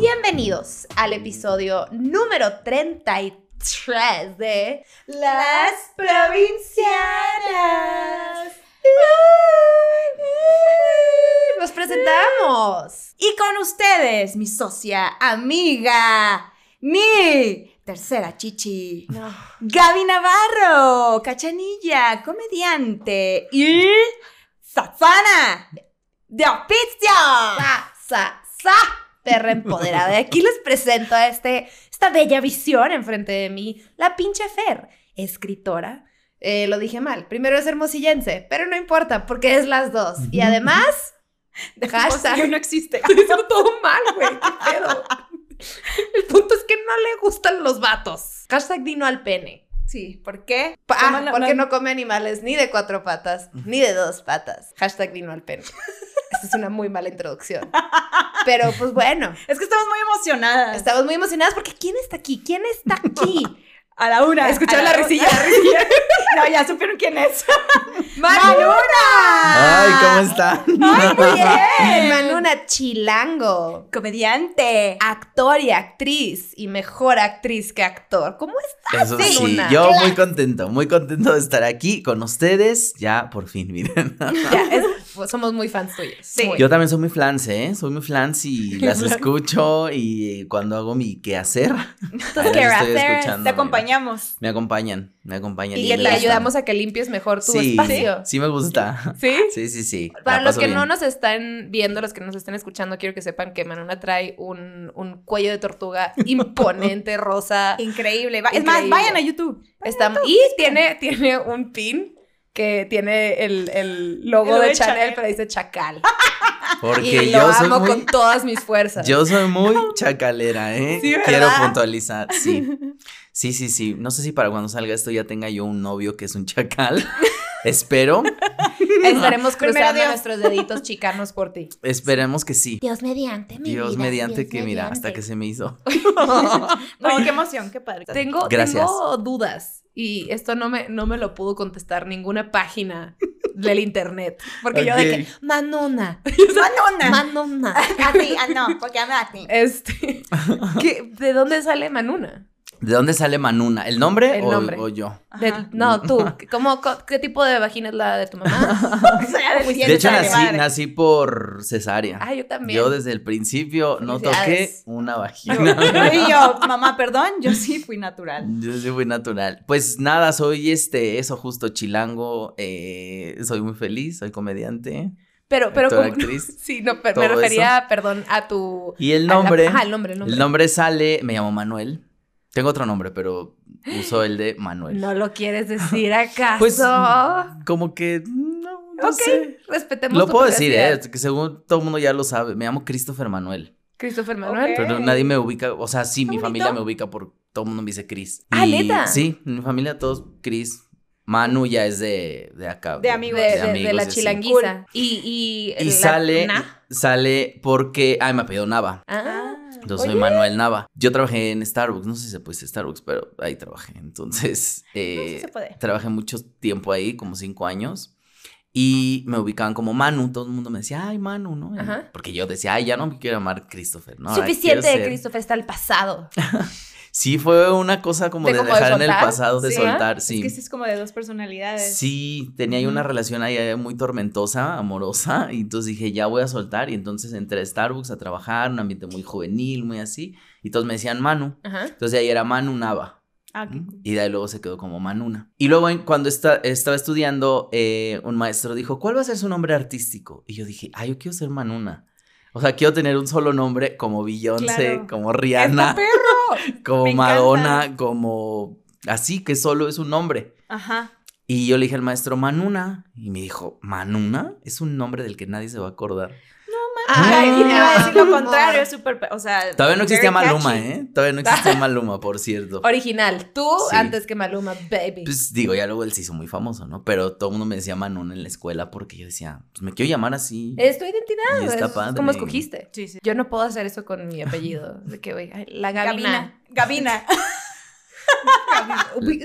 Bienvenidos al episodio número 33 de Las Provincianas. Nos presentamos. Y con ustedes, mi socia, amiga, mi tercera chichi, No. Gaby Navarro, cachanilla, comediante y Safana de Oficio. Sa, sa, sa, perra empoderada. Y aquí les presento a este, esta bella visión enfrente de mí, la pinche Fer, escritora. Eh, lo dije mal. Primero es hermosillense, pero no importa porque es las dos. Y además, hashtag. No existe. Estoy diciendo todo mal, güey. ¿Qué pedo? El punto es que no le gustan los vatos. Hashtag dino al pene. Sí, ¿por qué? Pa- ¿Cómo Ah, no- porque no- no come animales ni de cuatro patas, ni de dos patas. Hashtag vino al pene. Esta es una muy mala introducción. Pero pues bueno, Es que estamos muy emocionadas. estamos muy emocionadas porque ¿quién está aquí? ¿Quién está aquí? A la una. ¿Escucharon la risilla? la risilla. no, ya supieron quién es. ¡Manuna! Ay, ¿cómo están? ¡Ay, muy bien! Manuna Chilango. Comediante. Actor y actriz. Y mejor actriz que actor. ¿Cómo estás, Eso sí, yo muy contento, muy contento de estar aquí con ustedes. Ya, por fin, miren. Ya, es- pues, somos muy fans tuyos. Sí. Muy. Yo también soy muy flans, ¿eh? Soy muy flans y las escucho y cuando hago mi quehacer, ahí las qué estoy hacer, escuchando, Te. Acompañamos. Me acompañan, me acompañan. Y que te les ayudamos a que limpies mejor tu sí, espacio. Sí, me gusta. ¿Sí? Sí, sí, sí. Para los que bien. no nos están viendo, los que nos están escuchando, quiero que sepan que Manuna trae un, un cuello de tortuga imponente, rosa. Increíble. Va- Es más, vayan a YouTube. Está- y tiene, tiene un pin que tiene el, el logo El logo de de Chanel, Chanel. pero dice Chacal. Porque y lo yo soy amo muy... con todas mis fuerzas. Yo soy muy chacalera, ¿eh? Sí. Quiero puntualizar, sí. Sí, sí, sí. No sé si para cuando salga esto ya tenga yo un novio que es un chacal. Espero. Estaremos Primero cruzando Dios. nuestros deditos chicanos por ti. Esperemos que sí. Dios mediante, mi Dios vida, mediante Dios que mira, hasta que se me hizo. No, qué emoción, qué padre. Tengo, Gracias. tengo dudas y esto no me, no me lo pudo contestar ninguna página del internet. Porque yo de que, Manona, Manona. Manona. A ti, ah, no, porque a ti. Este, ¿qué- ¿de dónde sale Manuna? ¿De dónde sale Manuna? ¿El nombre, El o, nombre. o yo? De- no, tú. ¿Cómo, co- ¿Qué tipo de vagina es la de tu mamá? O sea, de De hecho, nací, por cesárea. Ah, yo también. Yo desde el principio no toqué una Yo, vagina. y yo, mamá, perdón, yo sí fui natural. Yo sí fui natural. Pues nada, soy este, eso justo chilango. eh, soy muy feliz, soy comediante. pero, pero como- actriz, Sí, no, pero me refería, perdón, a tu. Y el a nombre. ajá, el nombre, el nombre. El nombre sale, me llamo Manuel. Tengo otro nombre, pero uso el de Manuel. ¿No lo quieres decir acaso? Pues, Como que no, no ok, sé. respetemos Lo tu puedo decir, eh, que según todo el mundo ya lo sabe. Me llamo Christopher Manuel. Christopher Manuel. Pero nadie me ubica, o sea, sí, mi bonito. familia me ubica por todo el mundo me dice Chris. Ah, Y- ¿neta? Sí, en mi familia todos Chris. Manu ya es de, de acá. De amigos. De, de- de amigos la y así. chilanguiza. Y, y, Y la- sale, na- sale porque, ay, me apellido Nava. Ah, Entonces soy oye. Manuel Nava. Yo trabajé en Starbucks, no sé si se puede decir Starbucks, pero ahí trabajé. Entonces, eh, sí se puede. trabajé mucho tiempo ahí, como cinco años. Y me ubicaban como Manu. Todo el mundo me decía, ay, Manu, ¿no? Ajá. Porque yo decía, ay, ya no me quiero llamar Christopher, ¿no? Suficiente de Christopher está el pasado. Sí, fue una cosa como ¿De de, como de dejar en el pasado, de Sí. soltar, Es sí. que sí es como de dos personalidades. Sí, tenía ahí una relación ahí muy tormentosa, amorosa, y entonces dije, ya voy a soltar, y entonces entré a Starbucks a trabajar, un ambiente muy juvenil, muy así, y todos me decían Manu, Ajá. entonces de ahí era Manu Nava, Ah, y de ahí luego se quedó como Manuna. Y luego cuando esta- estaba estudiando, eh, un maestro dijo, ¿cuál va a ser su nombre artístico? Y yo dije, ah, yo quiero ser Manuna. O sea, quiero tener un solo nombre como Beyoncé, Claro. como ¡Está Rihanna, como me encanta. Madonna, como así, que solo es un nombre. Ajá. Y yo le dije al maestro Manuna y me dijo, ¿Manuna? Es un nombre del que nadie se va a acordar. Ay, y te iba a decir lo contrario, es súper, pe- o sea... Todavía no existía Maluma, catchy. ¿eh? Todavía no existía Maluma, por cierto. Original. Tú Sí. antes que Maluma, baby. Pues digo, ya luego él se hizo muy famoso, ¿no? Pero todo el mundo me decía Manuna en la escuela porque yo decía, pues me quiero llamar así. es tu identidad. Y está es padre. como escogiste. Sí, sí. Yo no puedo hacer eso con mi apellido. De que, güey, la Gabina. Gabina. Gabina.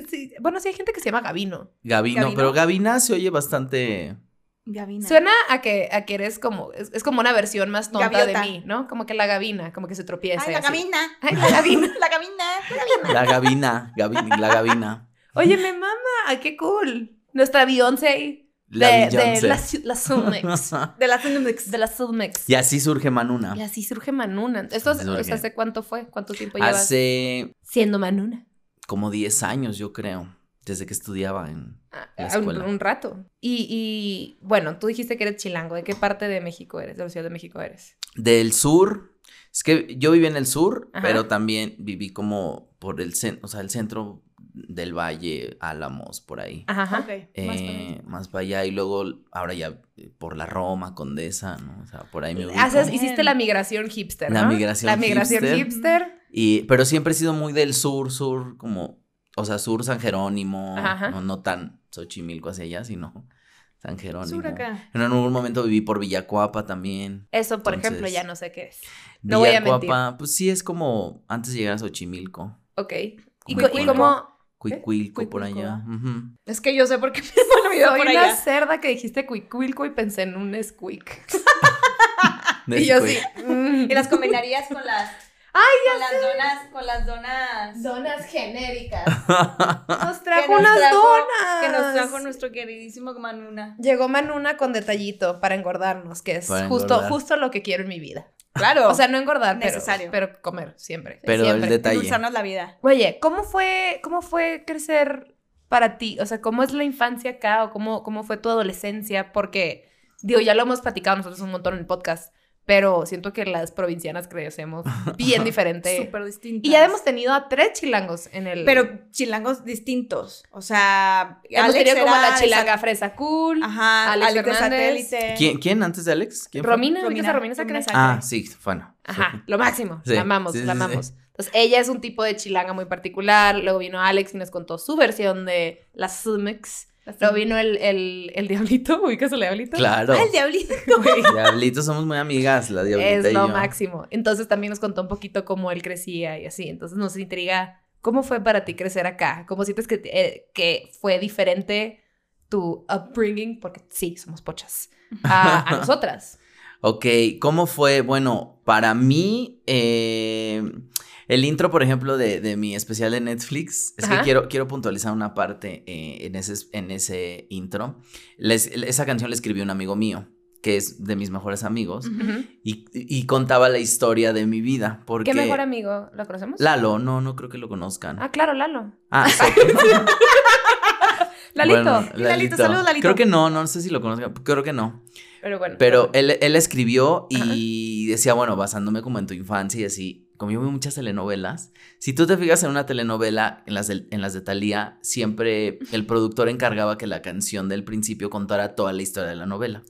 Sí, Bueno, sí hay gente que se llama Gabino. Gabino, Gabino. pero Gabina se oye bastante Gavina. Suena a que, a que eres como, es, es como una versión más tonta Gaviota. de mí, ¿no? Como que la gavina, como que se tropieza. Ay, la gavina. Ay, la gavina. La gavina. La gavina, gavi- la gavina. Oye, me mama, ay, qué cool. Nuestra Beyoncé La de, Beyoncé. de la, la. De la Cinemax. De la Soulmix. Y así surge Manuna. Y así surge Manuna. ¿Esto surge. hace cuánto fue? ¿Cuánto tiempo llevas Hace siendo Manuna? como 10 años, yo creo, desde que estudiaba en... Ah, La un, escuela. un rato. Y, y, bueno, tú dijiste que eres chilango. ¿De qué parte de México eres? De la Ciudad de México eres. Del sur. Es que yo viví en el sur, Ajá. pero también viví como por el centro, o sea, el centro del valle, Álamos, por ahí. Ajá. ajá. Ok. Eh, más para más para allá y luego ahora ya eh, por la Roma, Condesa, ¿no? O sea, por ahí me ubico. Haces- Bien. hiciste la migración hipster, La ¿no? migración La migración hipster. hipster. Y, pero siempre he sido muy del sur, sur, como, o sea, sur San Jerónimo, Ajá, no, no tan Xochimilco hacia allá, sino San Jerónimo. Sur acá. En algún momento viví por Villacuapa también. Eso, por ejemplo, ya no sé qué es. No voy a mentir. Villacuapa, pues sí, es como antes de llegar a Xochimilco. Ok. ¿Y, y cómo? Cuicuilco por allá. Es que yo sé por qué me he olvidado Soy por una allá. cerda que dijiste cuicuilco y pensé en un squeak. Y yo sí. mm. Y las combinarías con las. Ay, con las donas. Con las donas. Donas genéricas. Nos trajo nos unas trajo- donas. Que nos trajo nuestro queridísimo Manuna. Llegó Manuna con detallito para engordarnos, que es Para justo, engordar. justo lo que quiero en mi vida. Claro. O sea, no engordar, pero, Necesario. pero comer, siempre. Pero el siempre. detalle. Endulzarnos la vida. Oye, ¿cómo fue, cómo fue crecer para ti? O sea, ¿cómo es la infancia acá o cómo, cómo fue tu adolescencia? Porque, digo, ya lo hemos platicado nosotros un montón en el podcast, pero siento que las provincianas crecemos bien diferente. Súper distintas. y ya hemos tenido a tres chilangos en el... Pero chilangos distintos. O sea, hemos Alex tenido como la chilanga fresa cool. Ajá, Alex Alex, satélite. ¿Quién, quién antes de Alex? ¿Quién fue? Romina, Romina, ¿ubicas a Romina Romina? Ah, sí, bueno. Ajá, lo máximo. Sí, la amamos, sí, sí, la sí. amamos. Entonces, ella es un tipo de chilanga muy particular. Luego vino Alex y nos contó su versión de la Sumix. Luego vino el, el, el Diablito. ¿Ubicas al Diablito? Claro. Ah, el diablito. Diablitos somos muy amigas, la diablita Es y lo yo. máximo. Entonces, también nos contó un poquito cómo él crecía y así. Entonces, nos intriga. ¿Cómo fue para ti crecer acá? ¿Cómo sientes que, eh, que fue diferente tu upbringing? Porque sí, somos pochas. A, a nosotras. Ok, ¿cómo fue? Bueno, para mí, eh, el intro, por ejemplo, de, de mi especial de Netflix, es Ajá. que quiero, quiero puntualizar una parte eh, en, ese, en ese intro. Les- esa canción la escribió un amigo mío, que es de mis mejores amigos, y, y contaba la historia de mi vida. Porque ¿Qué mejor amigo? ¿Lo conocemos? Lalo, no, no creo que lo conozcan. Ah, claro, Lalo. Ah, sí. Lalito. Bueno, Lalito, saludos, Lalito. Creo que no, no sé si lo conozcan, creo que no. Pero bueno. Pero él, él escribió y decía, bueno, basándome como en tu infancia y así, como yo veo muchas telenovelas, si tú te fijas en una telenovela, en las de, en las de Thalía, siempre el productor encargaba que la canción del principio contara toda la historia de la novela.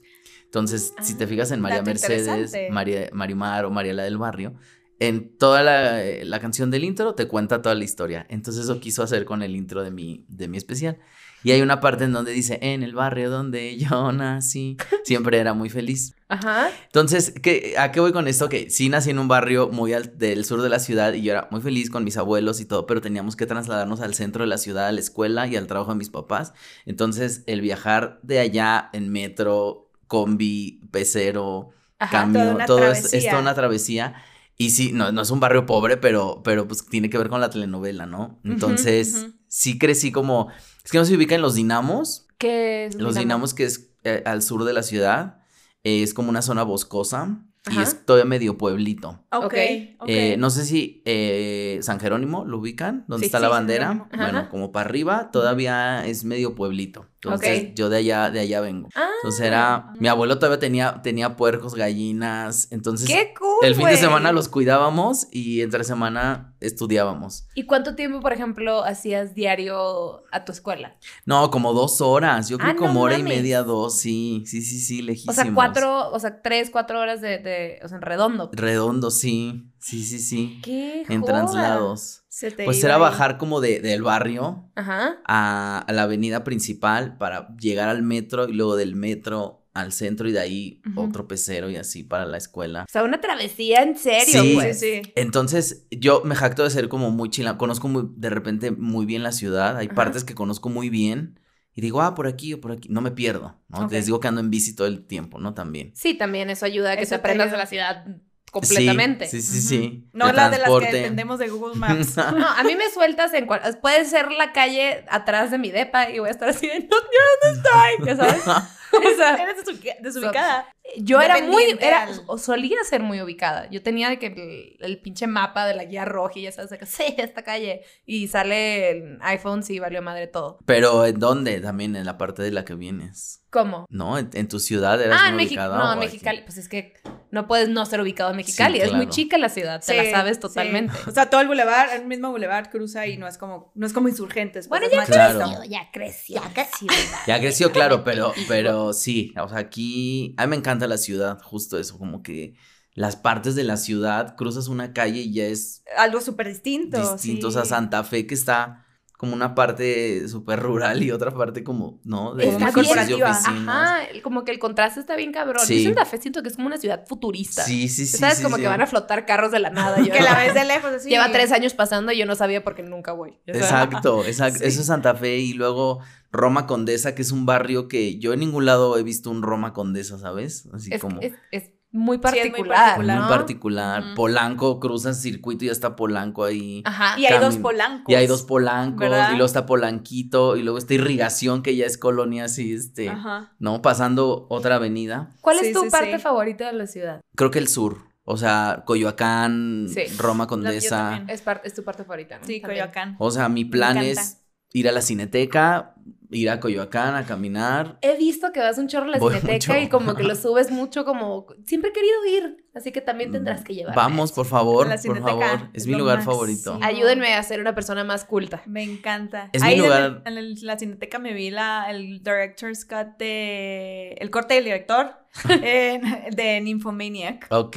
Entonces, si te fijas en María Mercedes. María, Marimar o Mariela del Barrio, en toda la, la canción del intro te cuenta toda la historia. Entonces eso quiso hacer con el intro de mi, de mi especial. Y hay una parte en donde dice, en el barrio donde yo nací, siempre era muy feliz. Ajá. Entonces, ¿qué, ¿a qué voy con esto? Que sí nací en un barrio muy al- del sur de la ciudad y yo era muy feliz con mis abuelos y todo, pero teníamos que trasladarnos al centro de la ciudad, a la escuela y al trabajo de mis papás. Entonces, el viajar de allá en metro, combi, pecero, Ajá. una todo es, toda una travesía. Y sí, no, no es un barrio pobre, pero, pero pues tiene que ver con la telenovela, ¿no? Entonces, sí crecí como... Es que no se ubica en los dinamos, ¿Qué es? los dinamos que es eh, al sur de la ciudad, eh, es como una zona boscosa y Ajá. es todavía medio pueblito. Ok. Ok. ok. Eh, no sé si eh, San Jerónimo lo ubican, donde Sí, está sí, la bandera. Bueno, como para arriba todavía es medio pueblito. Entonces yo de allá, de allá vengo. Ah, Entonces era, mi abuelo todavía tenía, tenía puercos, gallinas, entonces ¡Qué cool! el fin de semana los cuidábamos y entre semana estudiábamos. ¿Y cuánto tiempo, por ejemplo, hacías diario a tu escuela? No, como dos horas, yo creo Ah, como no hora y media, dos, sí, sí, sí, sí, O lejísimos. sea, cuatro, o sea, tres, cuatro horas de, de o sea, en redondo. Redondo, sí, sí, sí, sí, ¡Qué en joda! traslados. Se te Pues iba era ahí. bajar como de, del barrio Ajá. a, a la avenida principal para llegar al metro y luego del metro al centro y de ahí otro pecero y así para la escuela. O sea, una travesía en serio, Sí. pues. Sí, sí. Entonces, yo me jacto de ser como muy chila, conozco muy, de repente muy bien la ciudad, hay Ajá. partes que conozco muy bien y digo, ah, por aquí o por aquí, no me pierdo. Les digo que ando en bici todo el tiempo, ¿no? También. Sí, también eso ayuda a que Eso te aprendas de la ciudad completamente. Sí, sí, sí. sí. No De la de las que dependemos de Google Maps. No, a mí me sueltas en cual... Puede ser la calle atrás de mi depa y voy a estar así de, no, yo dónde estoy, ya sabes. O sea, Eres desubica- desubicada. yo era muy, era, o solía ser muy ubicada. Yo tenía de que el, el pinche mapa de la guía roja y ya sabes, que, sí, esta calle. Y sale el iPhone, sí, valió madre todo. Pero ¿en dónde? También en la parte de la que vienes. ¿Cómo? ¿No? ¿En, en tu ciudad eras Ah, en muy ubicada No, en aquí? Mexicali. Pues es que no puedes no ser ubicado en Mexicali. Sí, Es muy chica la ciudad, te Sí, la sabes sí. totalmente. O sea, todo el bulevar, el mismo bulevar cruza y no es como, no es como insurgentes. pues, Bueno, ya Claro. chiquito. ya creció. Ya creció. Ya creció, claro, pero, pero sí, o sea, aquí, a mí me encanta la ciudad, justo eso, como que las partes de la ciudad, cruzas una calle y ya es Algo súper distinto. distinto, o sí. sea, Santa Fe que está como una parte súper rural y otra parte como, ¿no? De Está corporativa. Ajá, como que el contraste está bien cabrón. Sí. Yo Santa Fe siento que es como una ciudad futurista. Sí, sí, sí. ¿Sabes? sí, como sí. que van a flotar carros de la nada. Yo Que la ves de lejos así. Lleva tres años pasando y yo no sabía porque nunca voy. Exacto, exacto. Sí. Eso es Santa Fe y luego Roma Condesa, que es un barrio que yo en ningún lado he visto un Roma Condesa, ¿sabes? Así Es, como... es, es muy muy particular. Muy ¿no? particular. Polanco, cruzas circuito y ya está Polanco ahí. Ajá. Y hay dos polancos. Y hay dos Polancos, ¿verdad? y luego está Polanquito, y luego está Irrigación, que ya es colonia así, este, Ajá. ¿no? Pasando otra avenida. ¿Cuál Sí, es tu sí, parte sí. favorita de la ciudad? Creo que el sur, o sea, Coyoacán, Sí. Roma Condesa. también. Es, par- es tu parte favorita, ¿no? Sí, También. Coyoacán. O sea, mi plan es ir a la cineteca, ir a Coyoacán a caminar. He visto que vas un chorro a la cineteca y como que lo subes mucho como... Siempre he querido ir, así que también tendrás que llevarme. Vamos, por favor, por Cineteca, favor. Es es mi lugar máximo. favorito. Ayúdenme a ser una persona más culta. Me encanta. Es mi Ahí en lugar- el- En, el- la cineteca me vi la, el director's cut de... El corte del director en- de Nymphomaniac. Ok.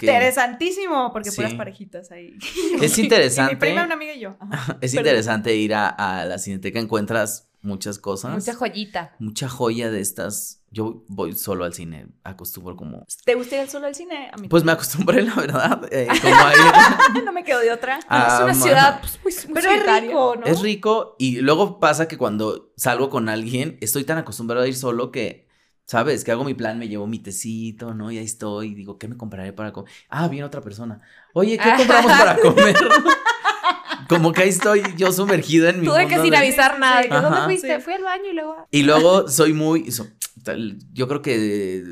Interesantísimo, porque puras Sí. parejitas ahí. Es Y interesante. mi prima, una amiga y yo. Ajá. Es Perdón. interesante ir a, a la cineteca, encuentras muchas cosas. Mucha joyita. mucha joya de estas. Yo voy solo al cine, acostumbro como... ¿Te gusta ir solo al cine? A mí Pues me acostumbré, la verdad, eh, como a ir no me quedo de otra. a- es una ciudad pues, muy, muy Pero es rico, ¿no? Es rico y luego pasa que cuando salgo con alguien, estoy tan acostumbrado a ir solo que, ¿sabes? Que hago mi plan, me llevo mi tecito, ¿no? Y ahí estoy, digo, ¿qué me compraré para comer? Ah, viene otra persona. Oye, ¿qué compramos para comer? Como que ahí estoy yo sumergido en mi Tuve que sin de- avisar nada. sí. ¿De ¿Dónde fuiste? Sí. Fui al baño y luego... Y luego soy muy. so- tal- yo creo que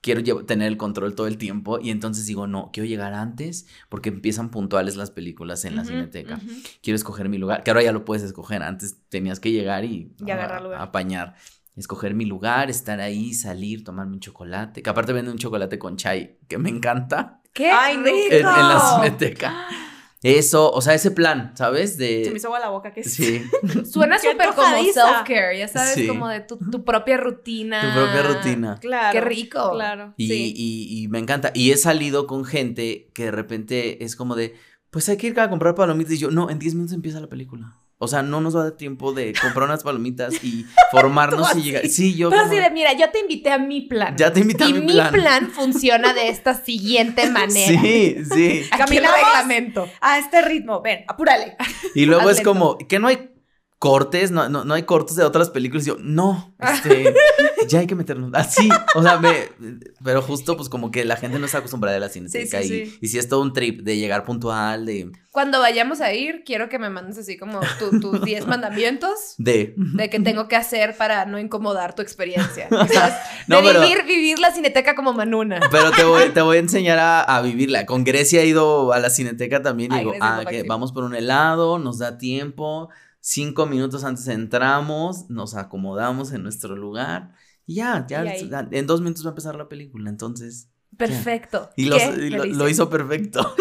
quiero tener el control todo el tiempo. Y entonces digo, no, quiero llegar antes porque empiezan puntuales las películas en la cineteca. Quiero escoger mi lugar, que ahora ya lo puedes escoger. Antes tenías que llegar y, Y agarrar lugar. apañar. Escoger mi lugar, estar ahí, salir, tomarme un chocolate. Que aparte venden un chocolate con chai que me encanta ¡Qué Ay, no. rico! en, en la cineteca. Eso, o sea, ese plan, ¿sabes? De. Se me hizo agua la boca, que es. Sí, Suena súper como self-care, ya sabes, Sí. como de tu, tu propia rutina. tu propia rutina. Claro. Qué rico. Claro. Y, sí. y- y me encanta. Y he salido con gente que de repente es como de, pues hay que ir a comprar palomitas. Y yo, no, en 10 minutos empieza la película. O sea, no nos va a dar tiempo de comprar unas palomitas y formarnos y llegar. Sí, yo. Pero como- así de, mira, yo te invité a mi plan. Ya te invité a y mi mi plan. plan. funciona de esta siguiente manera. Sí, sí. ¿Caminamos? reglamento. A este ritmo, ven, apúrale. Y luego es como, que no hay cortes, no, no, no hay cortes de otras películas. Y yo, no, este, ya hay que meternos. Así, o sea, me, pero justo pues como que la gente no está acostumbrada a la cineteca. sí, y, sí. y si es todo un trip de llegar puntual, de, Cuando vayamos a ir, quiero que me mandes así como tu- tus 10 mandamientos de. de qué tengo que hacer para no incomodar tu experiencia. ¿sabes? No, de pero- vivir, vivir la cineteca como Manuna. Pero te voy, te voy a enseñar a, a vivirla. Con Grecia he ido a la cineteca también y Ay, digo, ah, que vamos por un helado, nos da tiempo, cinco minutos antes entramos, nos acomodamos en nuestro lugar y ya, ya, Y en dos minutos va a empezar la película, entonces. Perfecto. Y, lo, Qué y lo- delicia. lo hizo perfecto.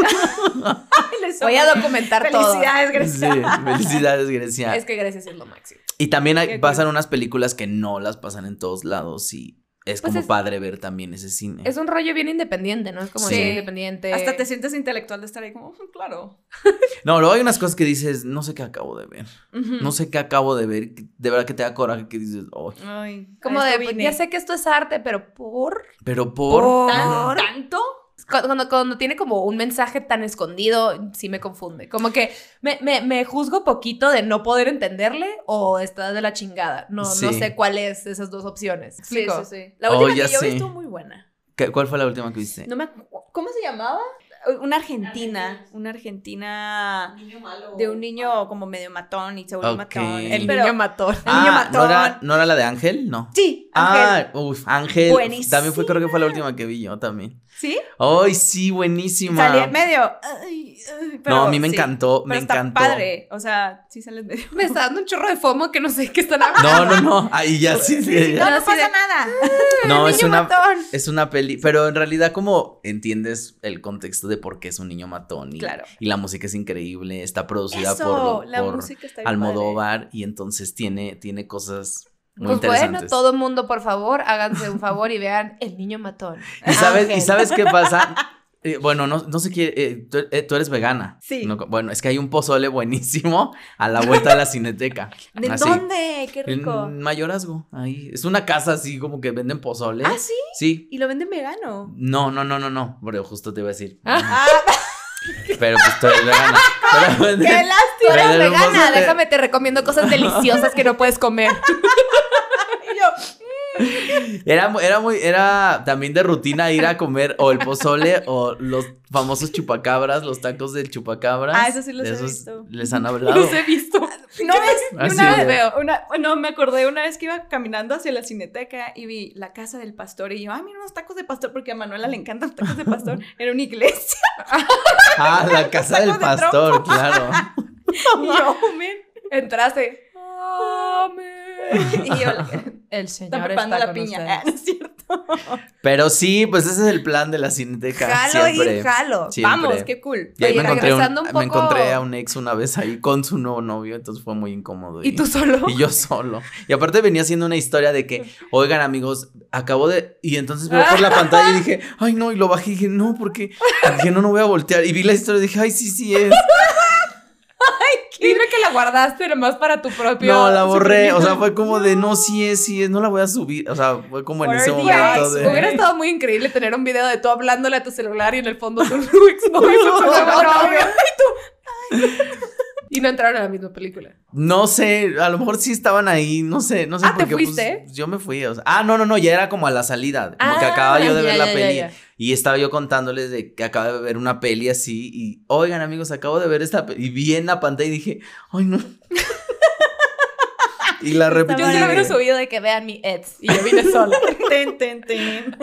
Voy a documentar todo. Felicidades, Sí, Grecia. felicidades, Grecia. Es que gracias es lo máximo. Y también hay- pasan unas películas que no las pasan en todos lados y es Pues como es- padre ver también ese cine. Es un rollo bien independiente, ¿no? Es como Sí. bien independiente. Hasta te sientes intelectual de estar ahí como, "Oh, claro. No, luego hay unas cosas que dices, no sé qué acabo de ver. No sé qué acabo de ver. De verdad que te da coraje que dices, "Ay, Ay, Como de, vine. ya sé que esto es arte, pero por... pero por. ¿Tan- Por- ¿Tanto? Cuando, cuando, tiene como un mensaje tan escondido, sí me confunde. Como que me, me, me juzgo poquito de no poder entenderle o está de la chingada. No, no Sí. sé cuál es esas dos opciones. Sí, ¿Explico? sí, sí. La Oh, última ya que yo vi estuvo muy buena. ¿Qué- ¿Cuál fue la última que viste? No me ¿Cómo se llamaba? Una argentina. Una argentina de un niño como medio matón y se vuelve Ok. matón. El Pero- niño matón. El niño Ah, ¿no matón. era, ¿no era la de Ángel? No. Sí, Ah, Ángel. uff, Ángel. Buenísima. También fue, creo que fue la última que vi yo también. ¿Sí? Ay, sí, buenísima. Salí en medio. ay, ay, pero no, a mí me sí. encantó, me Pero está encantó. padre. O sea, sí sale en medio. Me está dando un chorro de fomo que no sé qué están hablando. No, no, no. Ahí ya sí. sí, No, no pasa de- nada. No, es niño una, matón. es una peli, pero en realidad como entiendes el contexto de por qué es un niño matón y, Claro. y la música es increíble, está producida Eso, por, la por música está Almodóvar y entonces tiene, tiene cosas muy Pues bueno, todo mundo, por favor, háganse un favor y vean El Niño Matón. ¿Y sabes, ¿Y Ángel. sabes qué pasa? Eh, bueno, no, no sé qué, eh, tú, eh, tú eres vegana. Sí. No, bueno, es que hay un pozole buenísimo a la vuelta de la cineteca. ¿De Así. dónde? Qué rico. En Mayorazgo, ahí. Es una casa así como que venden pozole. ¿Ah, sí? Sí. Y lo venden vegano. No, no, no, no, no. Pero justo te iba a decir. Ah, Pero pues tú eres vegana. Pero qué lástima. vegana, déjame te recomiendo cosas deliciosas que no puedes comer. Era, era muy, era también de rutina ir a comer o el pozole o los famosos chupacabras, los tacos del chupacabras. Ah, esos sí los he visto. Les han hablado. Los he visto. No ves, Ah, una sí, vez veo, una, no, me acordé una vez que iba caminando hacia la cineteca y vi la casa del pastor y yo, ay, mira unos tacos de pastor porque a Manuela le encantan los tacos de pastor. Era una iglesia. Ah, la casa del de pastor, claro. Y yo, men, Entraste. Amén. y yo, El está Señor preparando está la con piña. ustedes. No es cierto. Pero sí, pues ese es el plan de la cineteca. Jalo siempre. y jalo. Siempre. Vamos, qué cool. Y ahí Oye, me, encontré un- un me poco- encontré a un ex una vez ahí con su nuevo novio, entonces fue muy incómodo. ¿Y tú solo? Y yo solo. Y aparte venía haciendo una historia de que, oigan amigos, acabo de... Y entonces veo por la pantalla y dije, ay no, y lo bajé y dije, no, porque... Dije, no, no voy a voltear. Y vi la historia y dije, ay, sí, sí es. Dime que la guardaste nomás para tu propio. No, la borré. O sea, fue como de, no, sí es, sí es, no la voy a subir. O sea, fue como en ese momento de... Hubiera estado muy increíble tener un video de tú hablándole a tu celular y en el fondo tu y no entraron a la misma película. No sé, a lo mejor sí estaban ahí, no sé, no sé Ah, por ¿te qué. pues, fuiste? yo me fui, o sea, ah, no, no, no, ya era como a la salida, como que Ah, acababa yo de ya, ver ya, la ya, peli ya. Y estaba yo contándoles de que acabo de ver una peli así y, oigan amigos, acabo de ver esta peli y vi en la pantalla y dije, ay no. y la repetí. Yo sí lo hubiera subido de que vean mi ex y yo vine sola. Ten, ten, ten.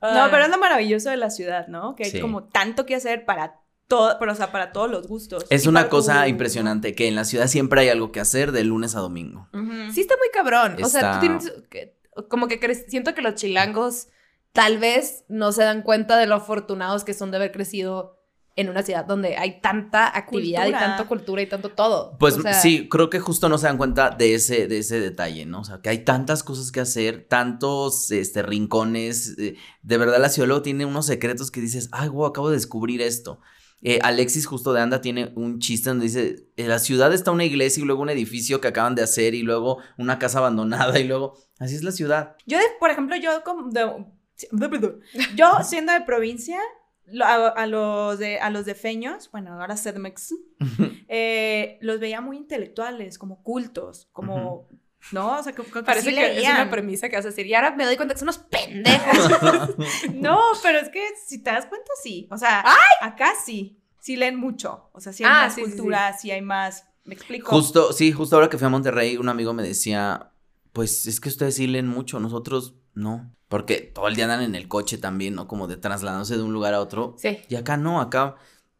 No, pero es lo maravilloso de la ciudad, ¿no? Que hay Sí. como tanto que hacer para todo, pero, o sea, para todos los gustos. Es una cosa impresionante que en la ciudad siempre hay algo que hacer de lunes a domingo. Sí está muy cabrón. O sea, tú tienes que- como que siento que los chilangos tal vez no se dan cuenta de lo afortunados que son de haber crecido en una ciudad donde hay tanta actividad Cultura. y tanta cultura y tanto todo. Pues O sea, sí, creo que justo no se dan cuenta de ese, de ese detalle, ¿no? O sea, que hay tantas cosas que hacer, tantos este, rincones. eh, de verdad, la ciudad luego tiene unos secretos que dices, ay, wow, acabo de descubrir esto. Eh, Alexis justo de Anda tiene un chiste donde dice, en la ciudad está una iglesia y luego un edificio que acaban de hacer y luego una casa abandonada y luego, así es la ciudad. Yo, de- por ejemplo, yo como de- yo siendo de provincia, lo- a, a los de a los de feños, bueno, ahora CDMX, eh, los veía muy intelectuales, como cultos, como no, o sea, que, que Parece sí que es leían. una premisa que vas a decir. Y ahora me doy cuenta que son unos pendejos. No, pero es que si te das cuenta sí, o sea, acá sí, sí leen mucho, o sea, sí hay Ah, más sí, sí, cultura, sí hay más, me explico. Justo, sí, justo ahora que fui a Monterrey, un amigo me decía, pues es que ustedes sí leen mucho, nosotros no. Porque todo el día andan en el coche también, ¿no? Como de trasladándose de un lugar a otro. Sí. Y acá no, acá,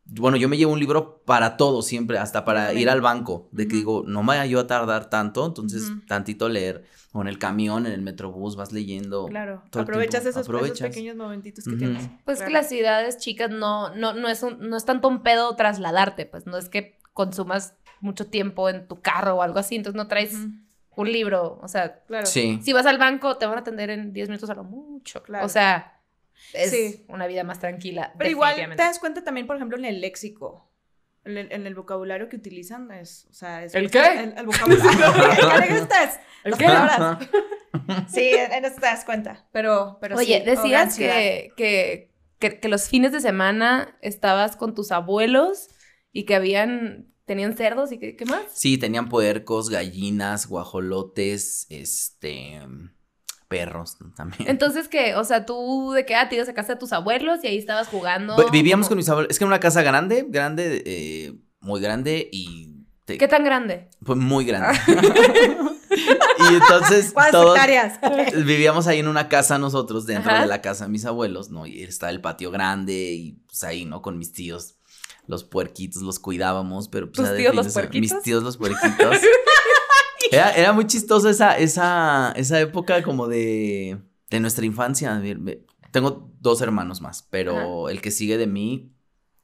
bueno, yo me llevo un libro para todo siempre, hasta para ir al banco, de que digo, no me vaya yo a tardar tanto, entonces tantito leer, o en el camión, en el metrobús, vas leyendo. Claro, aprovechas esos, esos aprovechas. pequeños momentitos que tienes. Pues Claro. que las ciudades chicas no, no, no, es un- no es tanto un pedo trasladarte, pues no es que consumas mucho tiempo en tu carro o algo así, entonces no traes un libro, o sea, Claro. Sí. si vas al banco te van a atender en 10 minutos a lo mucho, Claro. o sea, es Sí. una vida más tranquila. Pero igual te das cuenta también, por ejemplo, en el léxico. En el, en el vocabulario que utilizan es, o sea, es ¿El qué? El, el vocabulario. ¿Qué le gustas? ¿El Las qué? palabras. Sí, en eso te das cuenta. Pero, pero Oye, sí, decías que, que, que los fines de semana estabas con tus abuelos y que habían, tenían cerdos y ¿qué más? Sí, tenían puercos, gallinas, guajolotes, este, perros también. Entonces, que, o sea, tú de qué ah, te ibas a casa de tus abuelos y ahí estabas jugando. Vi- Vivíamos con mis abuelos. Es que era una casa grande, grande, eh, muy grande y. te- ¿Qué tan grande? Pues muy grande. y entonces ¿Cuántas todos hectáreas? vivíamos ahí en una casa nosotros, dentro Ajá. de la casa de mis abuelos, ¿no? Y estaba el patio grande y pues ahí, ¿no? Con mis tíos. Los puerquitos los cuidábamos, pero pues ¿Tus tíos los puerquitos? Mis tíos los puerquitos. Era, era muy chistoso esa, esa, esa época como de, de nuestra infancia. Tengo dos hermanos más, pero el que sigue de mí,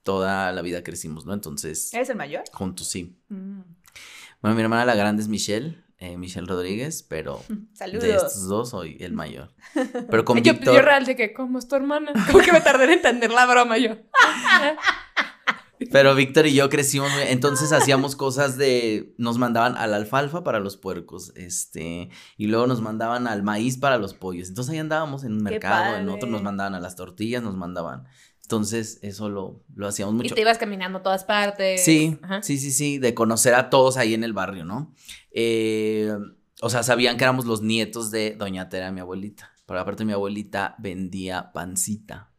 toda la vida crecimos, ¿no? Entonces, ¿Eres el mayor? juntos sí. Mm. Bueno, mi hermana la grande es Michelle, eh, Michelle Rodríguez, pero de estos dos soy el mayor. Pero con yo, Víctor, yo real de que, ¿cómo es tu hermana? Como que me tardé en entender la broma yo. Pero Víctor y yo crecimos, entonces hacíamos cosas de, nos mandaban a la alfalfa para los puercos, este, y luego nos mandaban al maíz para los pollos. Entonces ahí andábamos en un mercado, en otro nos mandaban a las tortillas, nos mandaban. Entonces eso lo, lo hacíamos Y mucho. te ibas caminando a todas partes. Sí, Ajá. sí, sí, sí, de conocer a todos ahí en el barrio, ¿no? Eh, o sea, sabían que éramos los nietos de Doña Tera, mi abuelita. Pero aparte mi abuelita vendía pancita.